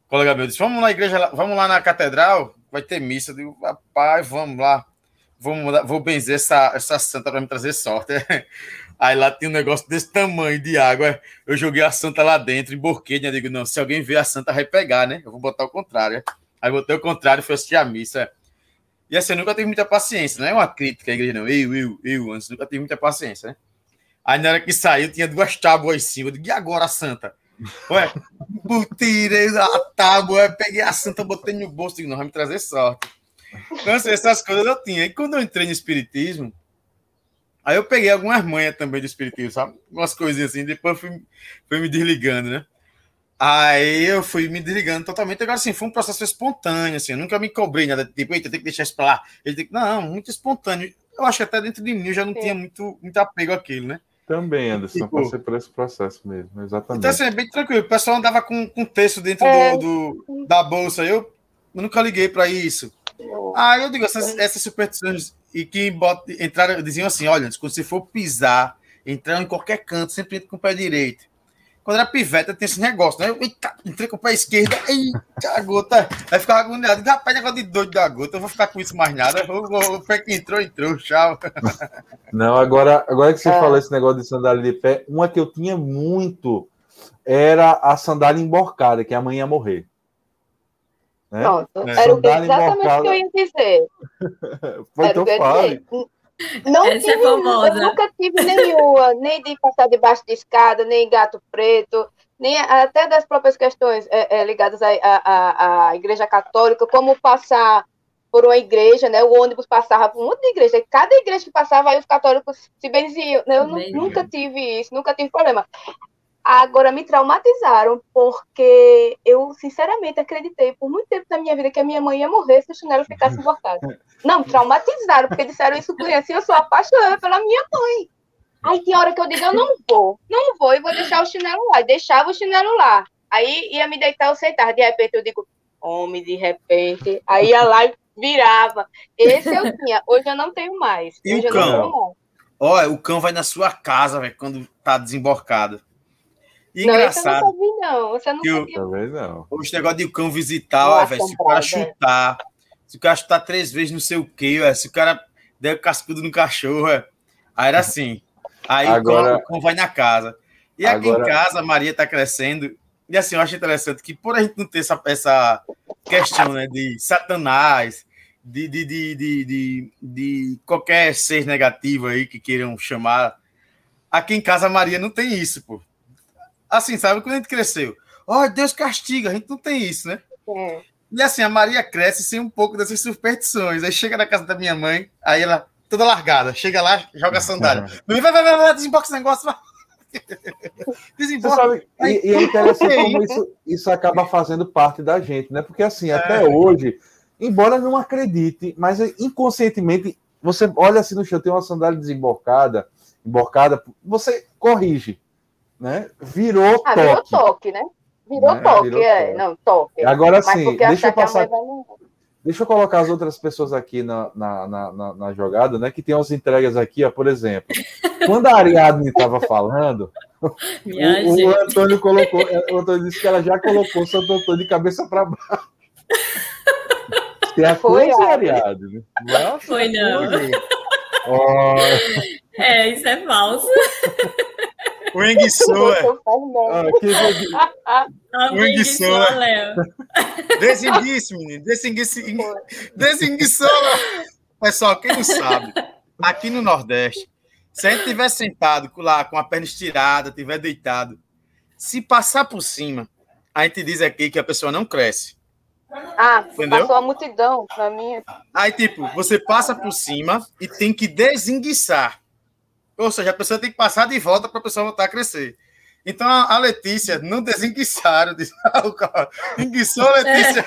colega meu disse: Vamos na igreja, vamos lá na catedral, vai ter missa. Eu digo, rapaz, vamos lá. Vamos, vou benzer essa, essa santa para me trazer sorte. <laughs> Aí lá tinha um negócio desse tamanho de água. Eu joguei a santa lá dentro, emborquei. Né? Eu digo, não, se alguém ver a santa, vai pegar, né? Eu vou botar o contrário. Aí botei o contrário fui assistir a missa. E assim, eu nunca tive muita paciência, não é uma crítica à igreja, não. Eu, eu, eu, antes nunca tive muita paciência, né? Aí na hora que saiu, tinha duas tábuas em cima. Eu digo, e agora, Santa? Ué, tirei a tábua, peguei a Santa, botei no bolso, digo, não, vai me trazer sorte. Então, assim, essas coisas eu tinha. E quando eu entrei no Espiritismo, aí eu peguei algumas manhas também do Espiritismo, sabe? Umas coisinhas assim, depois fui, fui me desligando, né? Aí eu fui me desligando totalmente. Agora, assim, foi um processo espontâneo, assim. Eu nunca me cobrei nada, tipo, eita, tem que deixar isso pra lá. Ele tem que... Não, muito espontâneo. Eu acho que até dentro de mim eu já não Sim. tinha muito, muito apego àquilo, né? Também, Anderson, tipo, passei por esse processo mesmo, exatamente. Então, assim, é bem tranquilo. O pessoal andava com, com texto dentro é. do, do, da bolsa. Eu, eu nunca liguei para isso. Ah, eu digo, essas, essas superstições e que bot, entraram, diziam assim: olha, quando você for pisar, entrar em qualquer canto, sempre entra com o pé direito. Quando era piveta, tem esse negócio, né? Eita, entrei com o pé esquerdo, eita, a gota. Aí ficava agoniado. Rapaz, negócio de doido da gota, eu vou ficar com isso mais nada. O, o pé que entrou, entrou, tchau. <laughs> Não, agora, agora que você é. falou esse negócio de sandália de pé, uma que eu tinha muito era a sandália emborcada, que a mãe ia morrer. Né? Pronto, é. era exatamente o <laughs> que eu ia dizer. Foi tão fácil. Não Essa é tive, é eu nunca tive nenhuma, nem de passar debaixo de escada, nem gato preto, nem até das próprias questões é, é, ligadas à, à, à, Igreja Católica, como passar por uma igreja, né? O ônibus passava por uma igreja, cada igreja que passava, aí os católicos se benziam. Né? Eu nunca tive isso, nunca tive problema. Agora me traumatizaram, porque eu sinceramente acreditei por muito tempo na minha vida que a minha mãe ia morrer se o chinelo ficasse emborcado. Não, traumatizaram, porque disseram isso criança e eu sou apaixonada pela minha mãe. Aí tem hora que eu digo, eu não vou, não vou, e vou deixar o chinelo lá. E deixava o chinelo lá. Aí ia me deitar, eu sentar. De repente eu digo, homem, de repente. Aí ia lá e virava. Esse eu tinha, hoje eu não tenho mais. E hoje o cão? Olha, o cão vai na sua casa, velho, quando tá desemborcado. E não, engraçado. Não, vi, não. Você não eu, Talvez não. O negócio de o cão visitar, ó, véio, se o cara chutar, se o cara chutar três vezes não sei o quê, véio, se o cara der cascudo no cachorro, véio. aí era assim. Aí Agora... o, cão, o cão vai na casa. E aqui Agora... em casa, a Maria tá crescendo. E assim, eu acho interessante que por a gente não ter essa, essa questão né, de satanás, de, de, de, de, de, de qualquer ser negativo aí que queiram chamar, aqui em casa a Maria não tem isso, pô assim, sabe? Quando a gente cresceu, ó, oh, Deus castiga, a gente não tem isso, né? É. E assim, a Maria cresce sem um pouco dessas superstições. Aí chega na casa da minha mãe, aí ela, toda largada, chega lá, joga a sandália. vai, vai, vai, vai, desemboca esse negócio, vai. <laughs> Desemboca. Sabe, e, e, é interessante como isso, isso acaba fazendo parte da gente, né? Porque assim, é. até hoje, embora não acredite, mas inconscientemente, você olha assim no chão, tem uma sandália desembocada, emborcada, você corrige né? Virou ah, toque. Virou toque, né? Virou né? toque, Virou é. Toque. Não, toque. Agora sim, deixa eu passar. Deixa eu colocar as outras pessoas aqui na, na, na, na jogada, né? Que tem as entregas aqui, ó, por exemplo. Quando a Ariadne estava falando, <laughs> o, o, Antônio colocou, o Antônio disse que ela já colocou o Santo Antônio de cabeça para baixo. Tem a Foi, coisa, Ariadne. Nossa, Foi não. Oh. É, isso é falso. <laughs> <laughs> O Enguiçoa. Ah, o Enguiçoa. Desenguice, menino. Desenguiçoa. Pessoal, quem não sabe, aqui no Nordeste, se a gente estiver sentado lá com a perna estirada, estiver deitado, se passar por cima, a gente diz aqui que a pessoa não cresce. Ah, Entendeu? passou a multidão pra mim. Aí, tipo, você passa por cima e tem que desenguiçar. Ou seja, a pessoa tem que passar de volta para a pessoa voltar a crescer. Então a, Letícia não desenguiçaram. <laughs> Disse, ah, enguiçou, Letícia.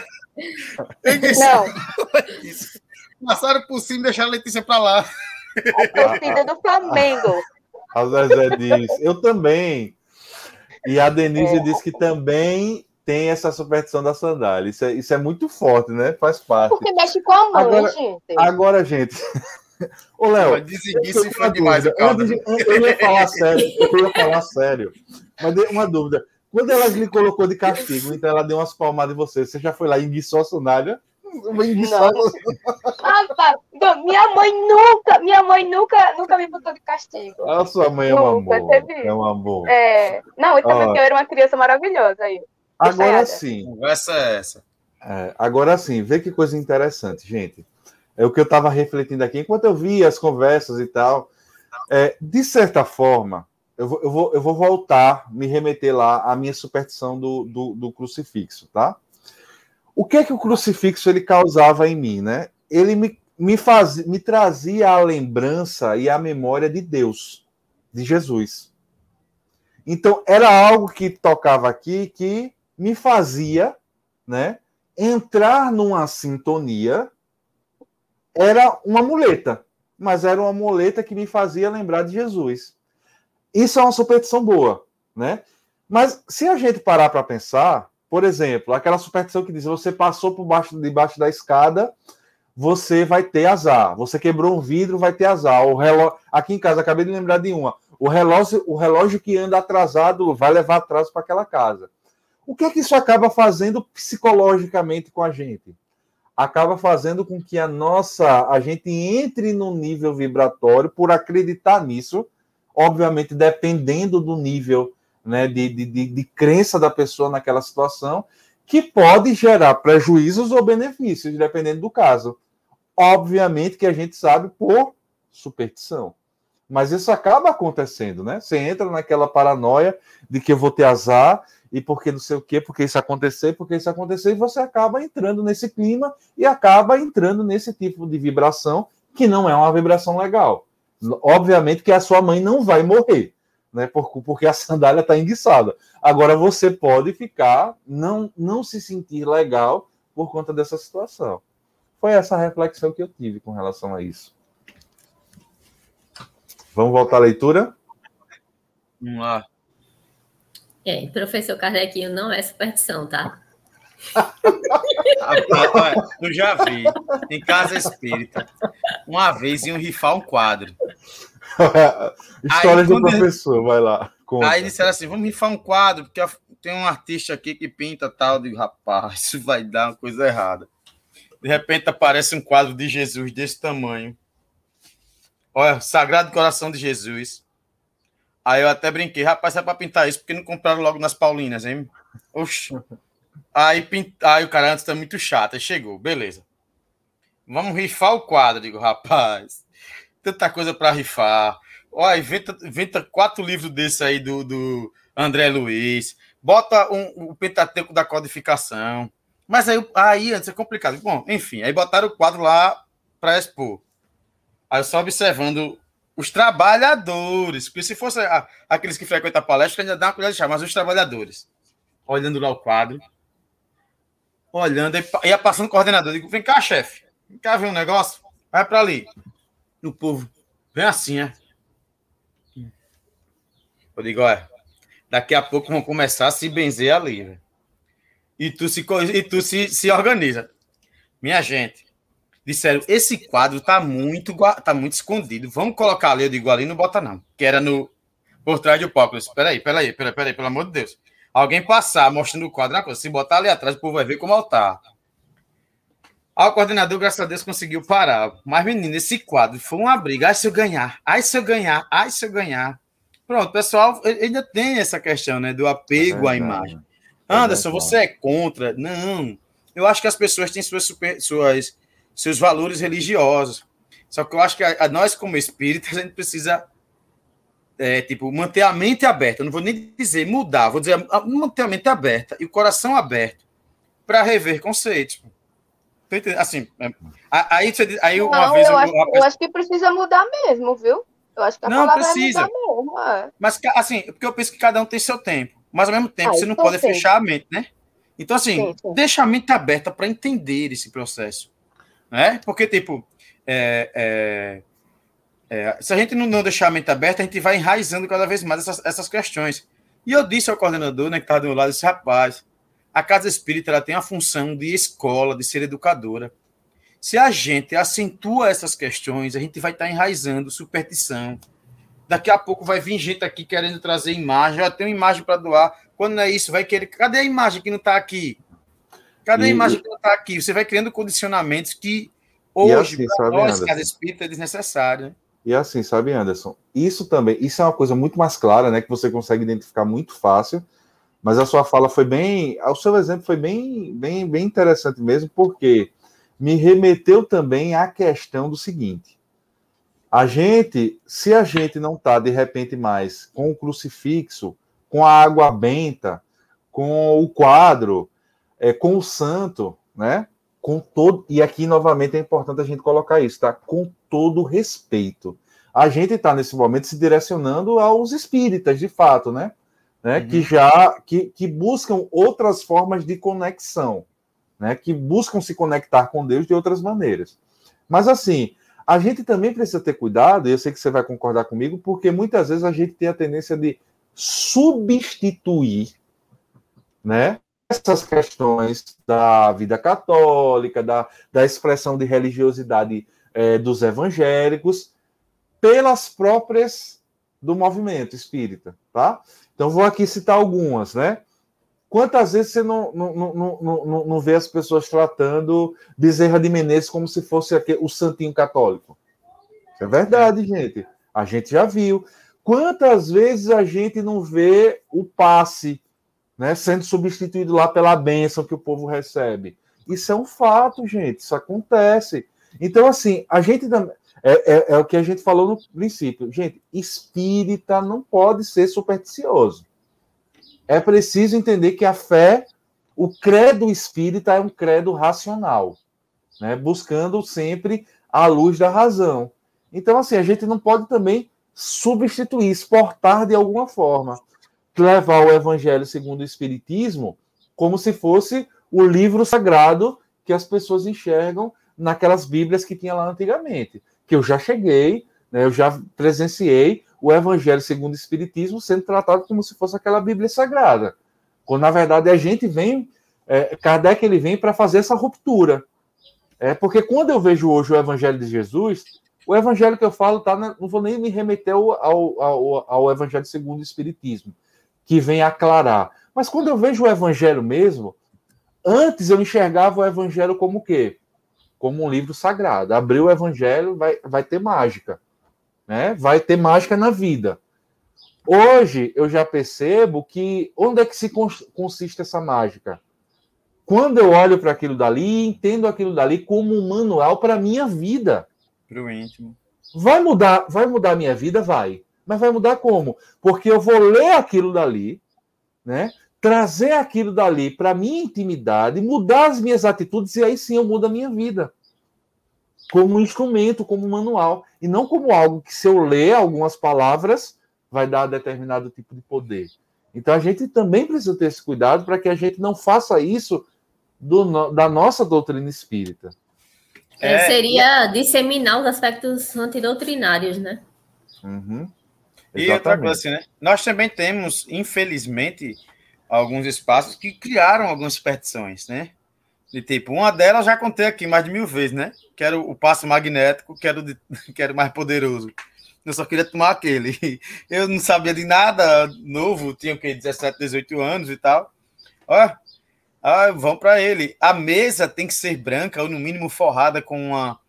É. Enguiçou, Letícia. Passaram por cima e deixaram a Letícia para lá. A torcida do Flamengo. A Zezé diz, eu também. E a Denise é. disse que também tem essa superstição da sandália. Isso é, isso é muito forte, né? Faz parte. Porque mexe com a mãe, agora, gente. Agora, gente, <laughs> Ô, Léo, isso foi demais. Eu, eu ia falar <laughs> sério, eu ia falar sério. Mas dei uma dúvida. Quando ela lhe colocou de castigo, então ela deu umas palmadas em você, você já foi lá e enguiçou a? Não, minha mãe nunca, minha mãe nunca, nunca me botou de castigo. A sua mãe é um amor. Teve... É um amor. É... Não, então oh. eu era uma criança maravilhosa aí. Agora sim. Conversa é essa. É, agora sim, vê que coisa interessante, gente é o que eu estava refletindo aqui, enquanto eu via as conversas e tal. É, de certa forma, eu vou, eu, vou, eu vou voltar, me remeter lá à minha superstição do, do, do crucifixo, tá? O que é que o crucifixo ele causava em mim, né? Ele me, me, faz, me trazia a lembrança e a memória de Deus, de Jesus. Então, era algo que tocava aqui que me fazia, né, entrar numa sintonia era uma muleta, mas era uma muleta que me fazia lembrar de Jesus. Isso é uma superstição boa, né? Mas se a gente parar para pensar, por exemplo, aquela superstição que diz: você passou por baixo, debaixo da escada, você vai ter azar. Você quebrou um vidro, vai ter azar. O relógio, aqui em casa acabei de lembrar de uma. O relógio, o relógio que anda atrasado vai levar atraso para aquela casa. O que é que isso acaba fazendo psicologicamente com a gente? Acaba fazendo com que a nossa a gente entre no nível vibratório por acreditar nisso, obviamente dependendo do nível né, de, de, de, crença da pessoa naquela situação, que pode gerar prejuízos ou benefícios, dependendo do caso. Obviamente que a gente sabe por superstição. Mas isso acaba acontecendo, né? Você entra naquela paranoia de que eu vou ter azar e porque não sei o quê, porque isso acontecer, porque isso acontecer, e você acaba entrando nesse clima e acaba entrando nesse tipo de vibração que não é uma vibração legal. Obviamente que a sua mãe não vai morrer, né? Porque a <laughs> sandália está enguiçada. Agora você pode ficar, não, não se sentir legal por conta dessa situação. Foi essa reflexão que eu tive com relação a isso. Vamos voltar à leitura? Vamos lá. É, professor Kardequinho não é superstição, tá? eu já vi em casa espírita. Uma vez iam rifar um quadro. <laughs> História do professor, vai lá. Conta. Aí disseram assim: vamos rifar um quadro, porque tem um artista aqui que pinta tal. de rapaz, isso vai dar uma coisa errada. De repente aparece um quadro de Jesus desse tamanho. Olha, Sagrado Coração de Jesus. Aí eu até brinquei, rapaz, é para pintar isso, porque não compraram logo nas Paulinas, hein? Oxi. Aí, pint... aí o cara antes tá muito chato, aí chegou, beleza. Vamos rifar o quadro, digo, rapaz. Tanta coisa para rifar. Olha, inventa, inventa quatro livros desse aí do, do André Luiz. Bota um, o Pentateuco da codificação. Mas aí, aí antes é complicado. Bom, enfim, aí botaram o quadro lá para expor. Aí só observando os trabalhadores, porque se fosse a, aqueles que frequentam a palestra, ainda dá uma colher de chá, mas os trabalhadores, olhando lá o quadro, olhando, e ia passando o coordenador, digo, vem cá, chefe, vem cá ver um negócio, vai para ali. O povo, vem assim, é. Eu digo, olha, daqui a pouco vão começar a se benzer ali, E tu se, e tu se, se organiza. minha gente, disseram: esse quadro tá muito, tá muito escondido. Vamos colocar ali. Eu digo: ali não bota, não. Que era no. Por trás do Pérez. Peraí, peraí, peraí, peraí, pelo amor de Deus. Alguém passar mostrando o quadro, coisa. se botar ali atrás, o povo vai ver como altar. Ah, o coordenador, graças a Deus, conseguiu parar. Mas, menino, esse quadro foi uma briga. Ai, se eu ganhar, ai, se eu ganhar, ai, se eu ganhar. Pronto, pessoal ainda tem essa questão, né, do apego é à imagem. É Anderson, você é contra? Não. Eu acho que as pessoas têm suas, super, suas seus valores religiosos. Só que eu acho que a, a nós, como espíritas, <laughs> a gente precisa é, tipo, manter a mente aberta. Eu não vou nem dizer mudar, vou dizer manter a mente aberta e o coração aberto para rever conceitos. Assim, é, aí, aí uma não, vez. Eu, eu, acho, eu acho que precisa mudar mesmo, viu? Eu acho que a não precisa. Mesmo, é. Mas assim, porque eu penso que cada um tem seu tempo. Mas ao mesmo tempo, ah, você não então pode fechar a mente, né? Então, assim, sim, sim. deixa a mente aberta para entender esse processo. Né? Porque, tipo, é, é, é, se a gente não, deixar a mente aberta, a gente vai enraizando cada vez mais essas, essas questões. E eu disse ao coordenador, né, que estava do meu lado, esse rapaz, a casa espírita ela tem a função de escola, de ser educadora. Se a gente acentua essas questões, a gente vai estar enraizando superstição. Daqui a pouco vai vir gente aqui querendo trazer imagem, já tem imagem para doar. Quando não é isso, vai querer. Cadê a imagem que não está aqui? Cadê a imagem que está aqui? Você vai criando condicionamentos que hoje, assim, para nós, casa espírita, é desnecessário. Né? E assim, sabe, Anderson, isso também, isso é uma coisa muito mais clara, né? Que você consegue identificar muito fácil. Mas a sua fala foi bem, o seu exemplo foi bem, bem, bem interessante mesmo, porque me remeteu também à questão do seguinte: a gente, se a gente não está de repente mais com o crucifixo, com a água benta, com o quadro, é, com o santo, né? Com todo e aqui novamente é importante a gente colocar isso, tá? Com todo respeito. A gente está nesse momento se direcionando aos espíritas, de fato, né? né? Uhum. Que já que, que buscam outras formas de conexão, né? Que buscam se conectar com Deus de outras maneiras. Mas assim, a gente também precisa ter cuidado, e eu sei que você vai concordar comigo, porque muitas vezes a gente tem a tendência de substituir, né? Essas questões da vida católica, da, da expressão de religiosidade é, dos evangélicos, pelas próprias do movimento espírita, tá? Então vou aqui citar algumas, né? Quantas vezes você não, não, não, não, não vê as pessoas tratando Bezerra de Menezes como se fosse aquele, o santinho católico? É verdade, gente. A gente já viu. Quantas vezes a gente não vê o passe né, sendo substituído lá pela bênção que o povo recebe. Isso é um fato, gente, isso acontece. Então, assim, a gente é, é, é, o que a gente falou no princípio. Gente, espírita não pode ser supersticioso. É preciso entender que a fé, o credo espírita é um credo racional, né, buscando sempre a luz da razão. Então, assim, a gente não pode também substituir, exportar de alguma forma levar o Evangelho segundo o Espiritismo como se fosse o livro sagrado que as pessoas enxergam naquelas Bíblias que tinha lá antigamente. Que eu já cheguei, né, eu já presenciei o Evangelho segundo o Espiritismo sendo tratado como se fosse aquela Bíblia sagrada. Quando na verdade a gente vem, é, Kardec ele vem para fazer essa ruptura. É porque quando eu vejo hoje o Evangelho de Jesus, o Evangelho que eu falo tá, não vou nem me remeter ao, ao, ao, ao Evangelho segundo o Espiritismo que vem aclarar. Mas quando eu vejo o evangelho mesmo, antes eu enxergava o evangelho como o quê? Como um livro sagrado. Abrir o evangelho vai, vai ter mágica. Né? Vai ter mágica na vida. Hoje eu já percebo que onde é que se consiste essa mágica? Quando eu olho para aquilo dali, entendo aquilo dali como um manual para a minha vida. Para o íntimo. Vai mudar, vai mudar a minha vida? Vai. Mas vai mudar como? Porque eu vou ler aquilo dali, né? Trazer aquilo dali para minha intimidade, mudar as minhas atitudes e aí sim eu mudo a minha vida. Como um instrumento, como um manual, e não como algo que se eu ler algumas palavras vai dar determinado tipo de poder. Então a gente também precisa ter esse cuidado para que a gente não faça isso do, da nossa doutrina espírita. É, seria disseminar os aspectos antidoutrinários, né? Uhum. E outra coisa, assim, né? Nós também temos, infelizmente, alguns espaços que criaram algumas superstições, né? E tipo, uma delas já contei aqui mais de mil vezes, né? Quero o passo magnético, quero, de, <laughs> quero mais poderoso. Eu só queria tomar aquele. <laughs> Eu não sabia de nada novo, tinha o quê? 17, 18 anos e tal. Ó, ah, vamos para ele. A mesa tem que ser branca, ou no mínimo forrada com uma,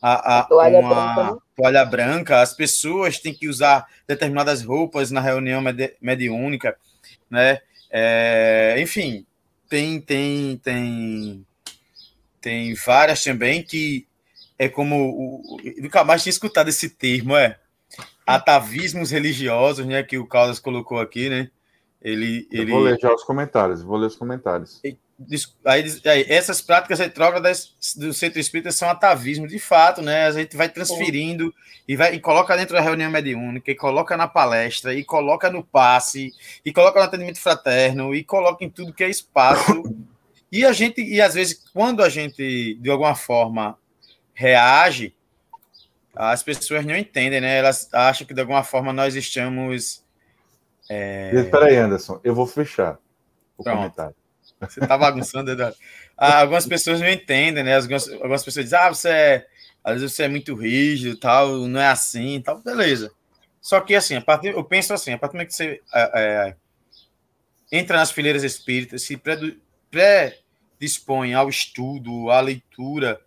a, a, toalha, uma branca. Né? toalha branca. As pessoas têm que usar determinadas roupas na reunião med mediúnica, né? É, enfim, tem, tem, tem, tem várias também que é como o, nunca mais tinha escutado esse termo, é atavismos religiosos, né? Que o Carlos colocou aqui, né? Ele, ele... vou ler já os comentários, vou ler os comentários. Aí, aí, essas práticas retrógradas do centro espírita são atavismo, de fato, né? A gente vai transferindo e, vai, e coloca dentro da reunião mediúnica, e coloca na palestra, e coloca no passe, e coloca no atendimento fraterno, e coloca em tudo que é espaço. e a gente, e às vezes, quando a gente, de alguma forma, reage, as pessoas não entendem, né? Elas acham que de alguma forma nós estamos. É... Espera aí, Anderson, eu vou fechar o Pronto. comentário. Você tá bagunçando, Eduardo. Ah, algumas pessoas não entendem, né? Algumas, algumas pessoas dizem, ah, você é. Às vezes você é muito rígido, tal, não é assim, tal, beleza. Só que assim, a partir, eu penso assim, a partir do momento que você é, é, entra nas fileiras espíritas, se pré-dispõe ao estudo, à leitura,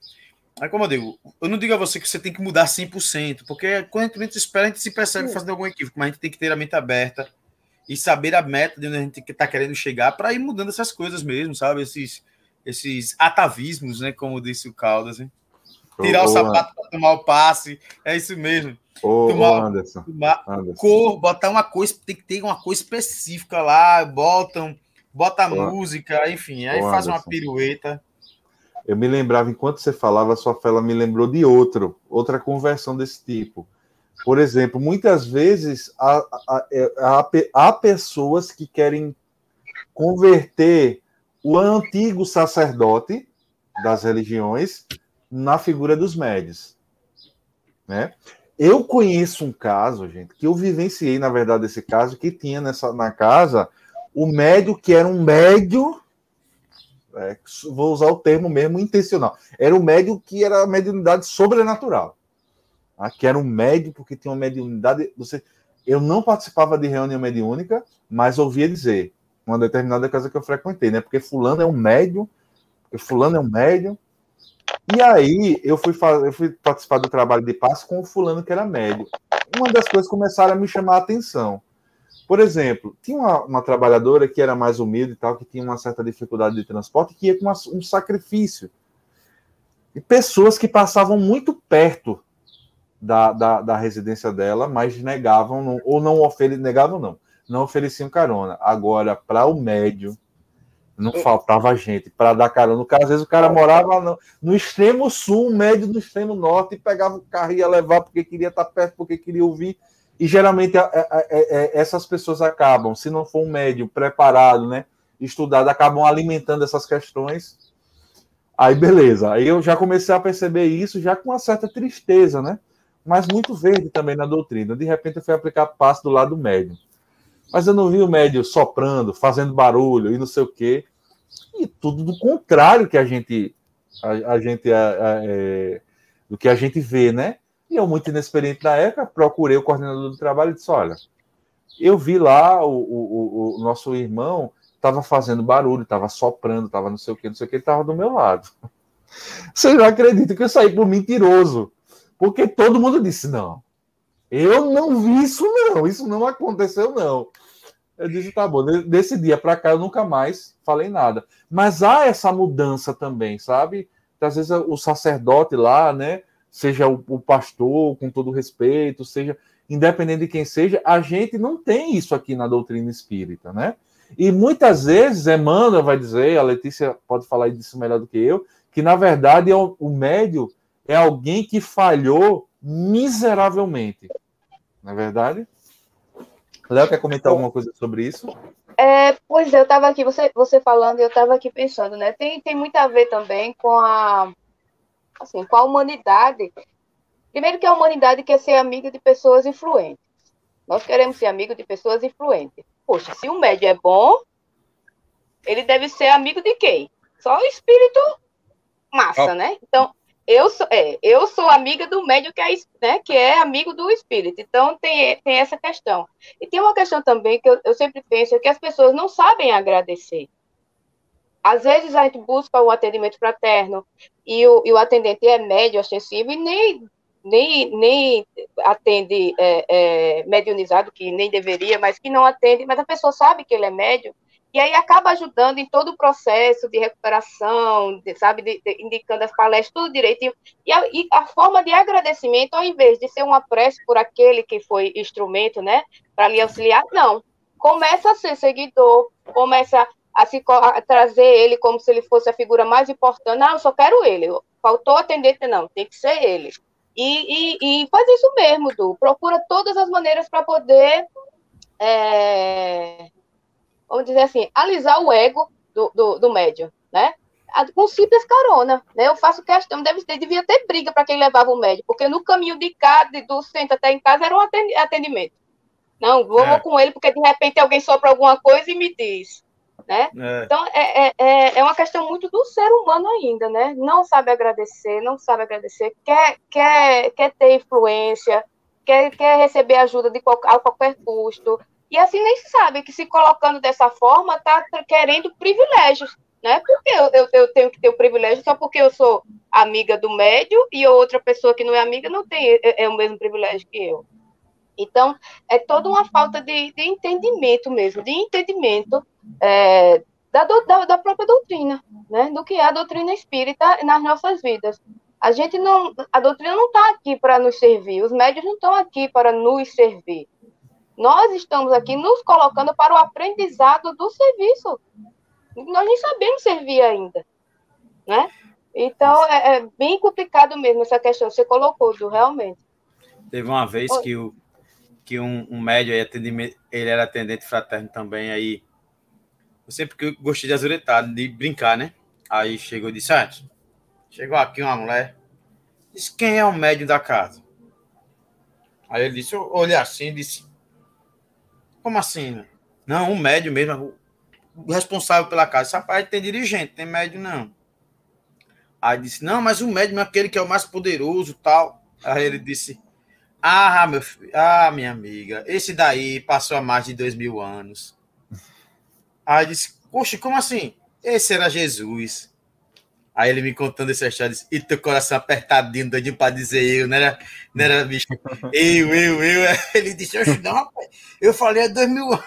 Aí, como eu digo, eu não digo a você que você tem que mudar 100%, porque quando a gente espera, a gente se percebe fazendo algum equívoco, mas a gente tem que ter a mente aberta e saber a meta de onde a gente está querendo chegar para ir mudando essas coisas mesmo, sabe? Esses, esses atavismos, né? Como disse o Caldas, hein? Tirar ô, o sapato para tomar o passe, é isso mesmo. Ô, tomar, ô Anderson, tomar Anderson. cor, botar uma coisa, tem que ter uma coisa específica lá, botam, bota música, enfim, aí faz Anderson. uma pirueta. Eu me lembrava, enquanto você falava, a sua fala me lembrou de outro, outra conversão desse tipo. Por exemplo, muitas vezes há, há, há, há pessoas que querem converter o antigo sacerdote das religiões na figura dos médios. Né? Eu conheço um caso, gente, que eu vivenciei, na verdade, esse caso, que tinha nessa, na casa o médio que era um médio é, vou usar o termo mesmo intencional. Era o médio que era a mediunidade sobrenatural. Tá? Que era um médio porque tinha uma mediunidade. Você, eu não participava de reunião mediúnica, mas ouvia dizer, uma determinada casa que eu frequentei, né? Porque fulano é um médio, porque fulano é um médio. E aí eu fui, eu fui participar do trabalho de passe com o fulano que era médio. Uma das coisas começaram a me chamar a atenção. Por exemplo, tinha uma, uma, trabalhadora que era mais humilde e tal, que tinha uma certa dificuldade de transporte, que ia com uma, um sacrifício. E pessoas que passavam muito perto da, da, da residência dela, mas negavam, não, ou não ofereciam, negavam não, não ofereciam carona. Agora, para o médio, não faltava gente para dar carona. Às vezes o cara morava no, no, extremo sul, o médio no extremo norte, e pegava o carro e ia levar porque queria estar perto, porque queria ouvir. E geralmente a, a, a, essas pessoas acabam, se não for um médium preparado, né, estudado, acabam alimentando essas questões. Aí beleza, aí eu já comecei a perceber isso já com uma certa tristeza, né? Mas muito verde também na doutrina. De repente eu fui aplicar passo do lado médio. Mas eu não vi o médio soprando, fazendo barulho e não sei o quê. E tudo do contrário que a gente a, a gente é, é, do que a gente vê, né? E eu, muito inexperiente na época, procurei o coordenador do trabalho e disse: Olha, eu vi lá o, o, o nosso irmão estava fazendo barulho, estava soprando, estava não sei o que, não sei o que, estava do meu lado. <laughs> Você não acredita que eu saí por mentiroso? Porque todo mundo disse: Não, eu não vi isso, não, isso não aconteceu, não. Eu disse: Tá bom, desse dia para cá eu nunca mais falei nada. Mas há essa mudança também, sabe? Às vezes o sacerdote lá, né? seja o, o pastor, com todo respeito, seja independente de quem seja, a gente não tem isso aqui na doutrina espírita, né? E muitas vezes, Emmanuel vai dizer, a Letícia pode falar disso melhor do que eu, que na verdade é o, o médio é alguém que falhou miseravelmente. Não é verdade? Léo, quer comentar alguma coisa sobre isso? É, pois é, eu estava aqui, você, você falando, eu estava aqui pensando, né? Tem, tem muito a ver também com a assim, com a humanidade. Primeiro que a humanidade quer ser amiga de pessoas influentes. Nós queremos ser amigos de pessoas influentes. Poxa, se o médio é bom, ele deve ser amigo de quem? Só o espírito massa, oh. né? Então, eu sou, é, eu sou amiga do médium que é, né, que é amigo do espírito. Então, tem, tem essa questão. E tem uma questão também que eu, eu sempre penso, é que as pessoas não sabem agradecer. Às vezes a gente busca o atendimento fraterno e o, e o atendente é médio, ostensivo, e nem, nem, nem atende é, é, mediunizado, que nem deveria, mas que não atende, mas a pessoa sabe que ele é médio, e aí acaba ajudando em todo o processo de recuperação, de, sabe, de, de, indicando as palestras, tudo direitinho. E a, e a, forma de agradecimento, ao invés de ser uma prece por aquele que foi instrumento, né, para lhe auxiliar, não. Começa a ser seguidor, começa a, se, a trazer ele como se ele fosse a figura mais importante. Não, eu só quero ele. Faltou atendente, não, tem que ser ele. E, e, e faz isso mesmo, Du. Procura todas as maneiras para poder. É, vamos dizer assim, alisar o ego do, do, do médium, né? Com simples carona, né? Eu faço questão, deve devia ter briga para quem levava o médium, porque no caminho de casa, do centro até em casa, era um atendimento. Não, vamos é. com ele, porque de repente alguém sopra alguma coisa e me diz. Né? É. Então, é, é, é, é uma questão muito do ser humano ainda, né? Não sabe agradecer, não sabe agradecer, quer, quer, quer ter influência, quer, quer receber ajuda de qualquer, a qualquer custo, e assim nem sabe que se colocando dessa forma está querendo privilégios, né? Porque eu, eu, eu, tenho que ter o privilégio só porque eu sou amiga do médio e outra pessoa que não é amiga não tem é, é o mesmo privilégio que eu. Então, é toda uma falta de, de entendimento mesmo, de entendimento é, da, da, da, própria doutrina, né? Do que é a doutrina espírita nas nossas vidas. A gente não, a doutrina não está aqui para nos servir, os médios não estão aqui para nos servir. Nós estamos aqui nos colocando para o aprendizado do serviço. Nós nem sabemos servir ainda, né? Então, é, é bem complicado mesmo essa questão. Você colocou, do realmente. Teve uma vez que, o, que um, um médio aí, ele era atendente fraterno também, aí eu sempre gostei de azuretar, de brincar, né? Aí chegou e disse, ah, chegou aqui uma mulher, disse, quem é o médio da casa? Aí ele disse, olhei assim, disse, como assim? Não, um médio mesmo, o responsável pela casa. Rapaz, tem dirigente, tem médio não. Aí disse, não, mas o médium é aquele que é o mais poderoso tal. Aí ele disse, ah, meu filho, ah, minha amiga, esse daí passou há mais de dois mil anos. Aí disse, poxa, como assim? Esse era Jesus. Aí ele me contando essa história, disse, e teu coração apertadinho, doidinho pra dizer eu, não era, não era bicho, <laughs> eu, eu, eu. Ele disse, não, rapaz, eu falei há dois mil anos.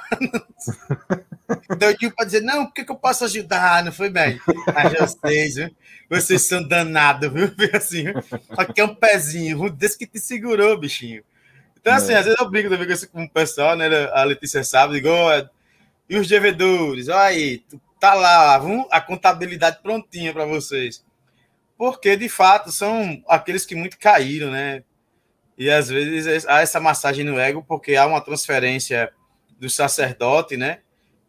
<laughs> Doidinho pra dizer, não, por que, que eu posso ajudar? Não foi bem. Aí vocês, viu? vocês são danados, viu? <laughs> Assim, aqui é um pezinho, desse que te segurou, bichinho. Então, assim, é. às vezes eu brinco também com o pessoal, né? A Letícia sabe, digo, oh, e os devedores? Olha aí, tu tá lá a contabilidade prontinha para vocês. Porque, de fato, são aqueles que muito caíram, né? E às vezes há essa massagem no ego, porque há uma transferência do sacerdote, né?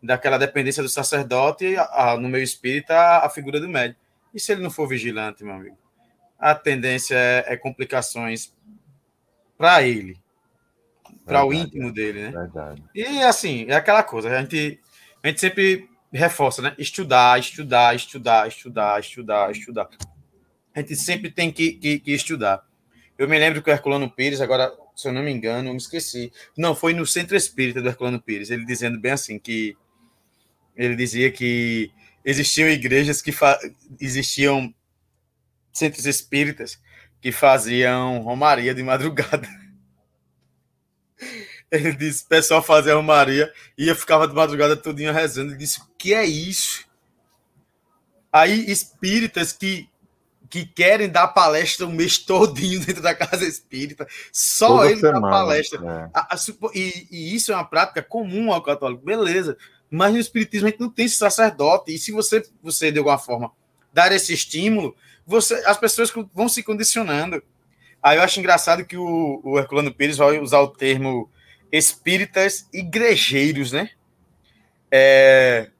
Daquela dependência do sacerdote a, a, no meio espírita, a, a, figura do médico. E se ele não for vigilante, meu amigo? A tendência é, é complicações para ele, para o íntimo dele, né? Verdade. E assim, é aquela coisa, a gente, a gente sempre reforça, né? Estudar, estudar, estudar, estudar, estudar, estudar. A gente sempre tem que, que, que estudar. Eu me lembro que o Herculano Pires, agora, se eu não me engano, eu me esqueci. Não, foi no Centro Espírita do Herculano Pires, ele dizendo bem assim que ele dizia que existiam igrejas que fa... existiam centros espíritas que faziam romaria de madrugada. Ele disse, o pessoal fazia romaria e eu ficava de madrugada todinha rezando. Ele disse, o que é isso? Aí, espíritas que, que querem dar palestra o mês todinho dentro da casa espírita, só Toda ele semana, dá palestra. É. A, a, e, e, isso é uma prática comum ao católico, beleza. Mas no espiritismo a gente não tem esse sacerdote. E se você, você de alguma forma, dar esse estímulo, você, as pessoas vão se condicionando. Aí eu acho engraçado que o, o Herculano Pires vai usar o termo espíritas igrejeiros, né? É,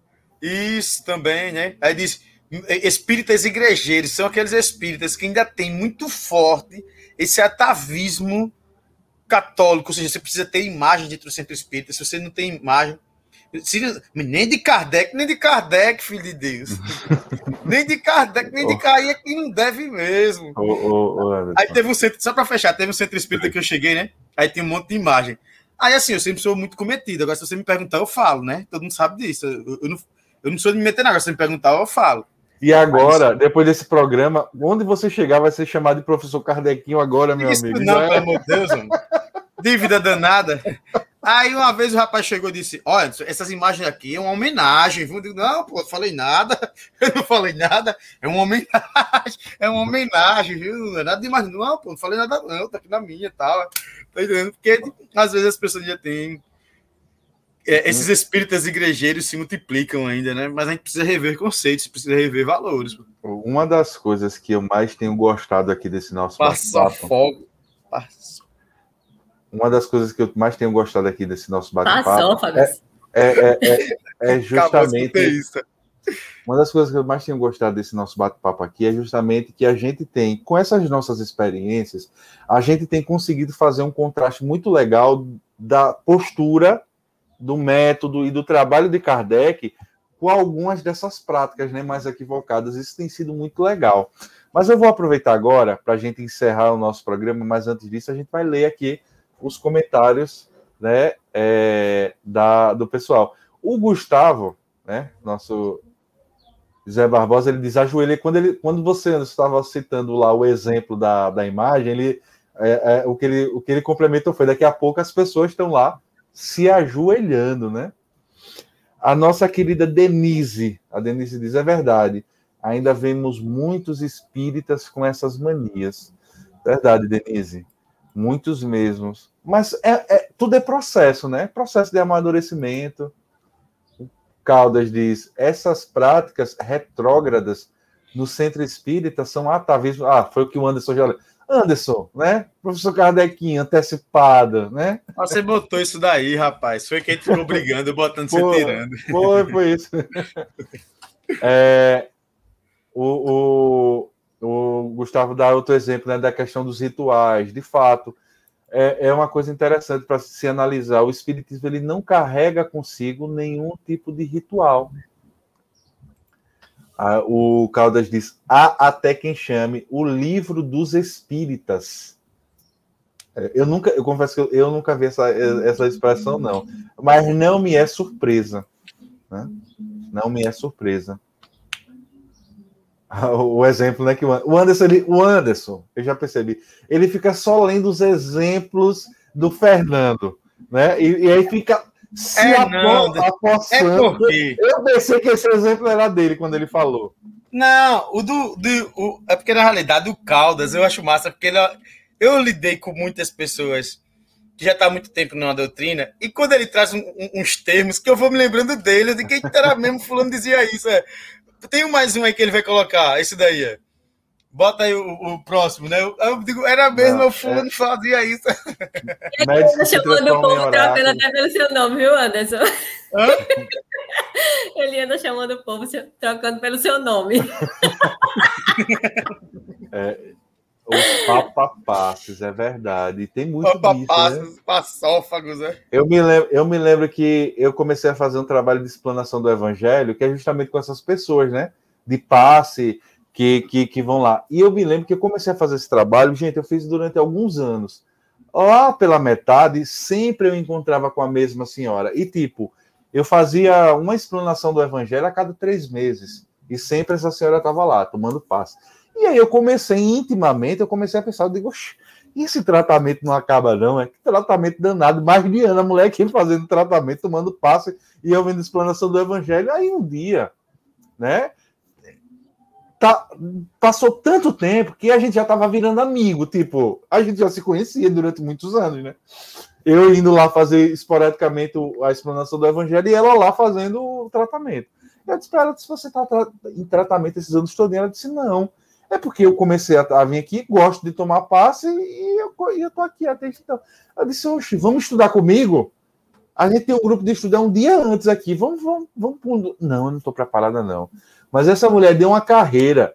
isso também, né? Aí diz espíritas igrejeiros, são aqueles espíritas que ainda tem muito forte esse atavismo católico, ou seja, você precisa ter imagem dentro do centro espírita, se você não tem imagem, Nem de Kardec, nem de Kardec, filho de Deus. <laughs> nem de Kardec, nem de Kardec, que não deve mesmo. Oh, oh, oh, Aí teve um centro, só para fechar, teve um centro espírita que eu cheguei, né? Aí tem um monte de imagem. Aí assim, eu sempre sou muito cometido. Agora, se você me perguntar, eu falo, né? Todo mundo sabe disso. Eu, eu não, eu não sou de me meter nada. Se você me perguntar, eu falo. E agora, depois desse programa, onde você chegar vai ser chamado de professor Kardequinho agora, meu Isso amigo. Não, pelo amor de Deus, mano. <laughs> Dívida danada. Aí uma vez o rapaz chegou e disse: Olha, essas imagens aqui é uma homenagem. Eu digo, não, pô, falei nada. <laughs> Eu não falei nada. É uma homenagem. É uma homenagem, viu? Não é nada demais. Não, pô, não falei nada, não. Tá aqui na minha e tal. Tá entendendo? Porque às vezes as pessoas já têm. É, esses espíritas igrejeiros se multiplicam ainda, né? Mas a gente precisa rever conceitos, precisa rever valores. Uma das coisas que eu mais tenho gostado aqui desse nosso Passar fogo. Passou uma das coisas que eu mais tenho gostado aqui desse nosso bate-papo é, é, é, é, é justamente uma das coisas que eu mais tenho gostado desse nosso bate-papo aqui é justamente que a gente tem, com essas nossas experiências, a gente tem conseguido fazer um contraste muito legal da postura, do método e do trabalho de Kardec com algumas dessas práticas né, mais equivocadas. Isso tem sido muito legal. Mas eu vou aproveitar agora para a gente encerrar o nosso programa, mas antes disso a gente vai ler aqui os comentários né, é, da, do pessoal. O Gustavo, né, nosso Zé Barbosa, ele diz ajoelhei. Quando, ele, quando você estava citando lá o exemplo da, da imagem, ele, é, é, o, que ele, o que ele complementou foi: daqui a pouco as pessoas estão lá se ajoelhando, né? A nossa querida Denise, a Denise diz: é verdade, ainda vemos muitos espíritas com essas manias. Verdade, Denise, muitos mesmos. Mas é, é, tudo é processo, né? Processo de amadurecimento. Caldas diz: essas práticas retrógradas no centro espírita são atavismo. Ah, foi o que o Anderson já. Anderson, né? Professor Kardequinho, antecipado, né? Você botou isso daí, rapaz. Foi quem ficou brigando, <laughs> botando você tirando. Foi, foi isso. <laughs> É, o, o, o Gustavo dá outro exemplo né, da questão dos rituais. De fato, é, é uma coisa interessante para se analisar. O espiritismo ele não carrega consigo nenhum tipo de ritual. Ah, o Caldas diz: há até quem chame o livro dos espíritas. É, eu nunca, eu confesso que eu, eu nunca vi essa, essa expressão, não. Mas não me é surpresa. Né? Não me é surpresa. <laughs> o exemplo, né? Que o Anderson, ele, o Anderson, eu já percebi, ele fica só lendo os exemplos do Fernando, né? E, e aí fica se é, apossando. É eu pensei que esse exemplo era dele quando ele falou. Não, o do, do o, é porque na realidade o Caldas eu acho massa porque ele, eu lidei com muitas pessoas que já está há muito tempo numa doutrina e quando ele traz um, um, uns termos que eu vou me lembrando dele, de quem era mesmo fulano dizia isso, é tem mais um aí que ele vai colocar, esse daí. É. Bota aí o, o, próximo, né? Eu, eu digo, era mesmo, não, o fulano é... fazia isso. Ele anda chamando o povo trocando até pelo seu nome, viu, Anderson? Hã? <laughs> Ele anda chamando o povo trocando pelo seu nome. É, os papapassos, é verdade. Tem muito papapassos, disso, né? passófagos, né? Eu me, lembro, eu me lembro que eu comecei a fazer um trabalho de explanação do evangelho, que é justamente com essas pessoas, né? De passe, que, que, que vão lá. E eu me lembro que eu comecei a fazer esse trabalho, gente, eu fiz durante alguns anos. Lá pela metade, sempre eu encontrava com a mesma senhora. E, tipo, eu fazia uma explanação do evangelho a cada três meses. E sempre essa senhora estava lá, tomando passe. E aí eu comecei intimamente, eu comecei a pensar, eu digo, esse tratamento não acaba não, é? Que tratamento danado, mais de ano, a mulher aqui <laughs> fazendo tratamento, tomando passe, e eu vendo explanação do evangelho, aí um dia, né, tá, passou tanto tempo que a gente já estava virando amigo, tipo, a gente já se conhecia durante muitos anos, né, eu indo lá fazer esporadicamente a explanação do evangelho e ela lá fazendo o tratamento. Eu disse para ela, se você está em tratamento esses anos todos, ela disse, não, é porque eu comecei a, vir aqui, gosto de tomar passe e eu, e eu tô aqui até então. Eu disse, oxe, vamos estudar comigo? A gente tem um grupo de estudar um dia antes aqui. Vamos, vamos, vamos. Não, eu não estou preparada, não. Mas essa mulher deu uma carreira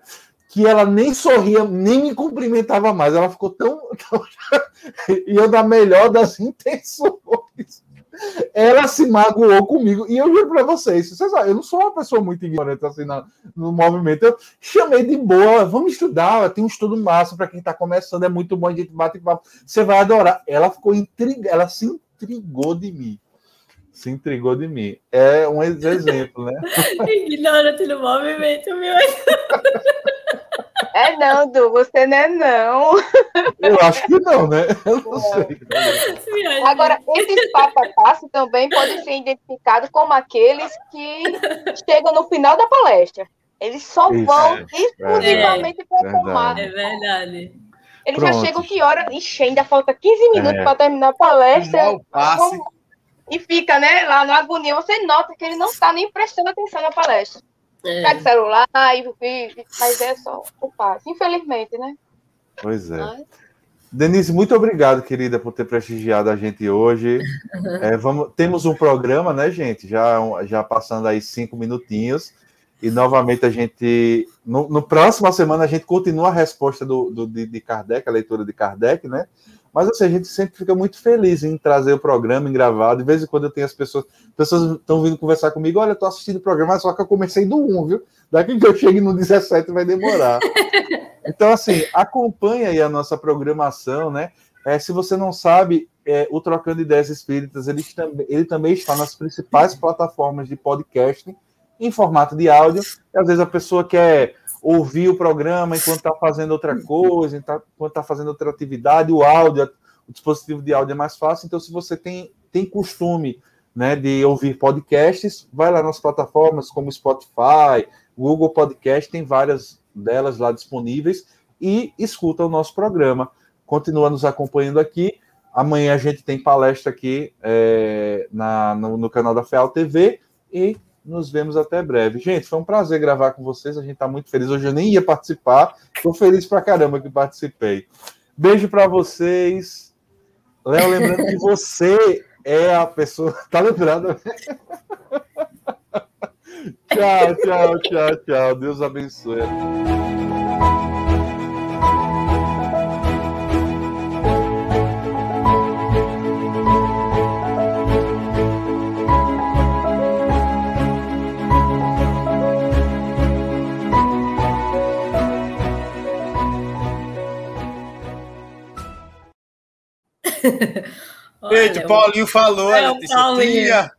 que ela nem sorria, nem me cumprimentava mais. Ela ficou tão. tão... <laughs> e eu, da melhor das <laughs> intenções, ela se magoou comigo. E eu juro para vocês, vocês sabem, eu não sou uma pessoa muito ignorante assim no, no movimento. Eu chamei de boa, vamos estudar, tem um estudo massa para quem está começando, é muito bom, a gente bate papo, você vai adorar. Ela ficou intrigada, ela se intrigou de mim. Se intrigou de mim. É um exemplo, né? <laughs> Ignorante no movimento, meu. <laughs> É não, Du, você não é não. Eu acho que não, né? Eu não sei. Agora, esses passo também podem ser identificados como aqueles que chegam no final da palestra. Eles só Isso, vão é, exclusivamente é, para tomar. É verdade. Eles Pronto. já chegam que hora? Ixi, ainda falta 15 minutos é. para terminar a palestra. E fica, né, lá no agonia. Você nota que ele não está nem prestando atenção na palestra. É. Pega o celular e, mas é só o passe. Infelizmente, né? Pois é. Mas... Denise, muito obrigado, querida, por ter prestigiado a gente hoje. <laughs> É, vamos, temos um programa, né, gente? Já, já passando aí cinco minutinhos. E novamente a gente. No, no próxima semana a gente continua a resposta do, do de, de, Kardec, a leitura de Kardec, né? Mas assim, a gente sempre fica muito feliz em trazer o programa em gravado. De vez em quando eu tenho as pessoas, pessoas estão vindo conversar comigo, olha, eu tô assistindo o programa, só que eu comecei do 1, viu? Daqui que eu chegue no 17 vai demorar. <laughs> Então, assim, acompanhe aí a nossa programação, né? É, se você não sabe, é, o Trocando Ideias Espíritas, ele, ele também está nas principais plataformas de podcast em formato de áudio. E, às vezes a pessoa quer ouvir o programa enquanto está fazendo outra coisa, enquanto está fazendo outra atividade, o áudio, o dispositivo de áudio é mais fácil. Então, se você tem, tem costume né, de ouvir podcasts, vai lá nas plataformas como Spotify, Google Podcast, tem várias delas lá disponíveis e escuta o nosso programa. Continua nos acompanhando aqui. Amanhã a gente tem palestra aqui é, na, no, no canal da FEAL TV e nos vemos até breve. Gente, foi um prazer gravar com vocês. A gente está muito feliz. Hoje eu nem ia participar. Estou feliz pra caramba que participei. Beijo para vocês. Léo, lembrando que você é a pessoa. <laughs> Tá lembrando? <laughs> tchau, tchau, tchau, tchau. Deus abençoe. Eita, Paulinho falou, é, disse, Paulinho.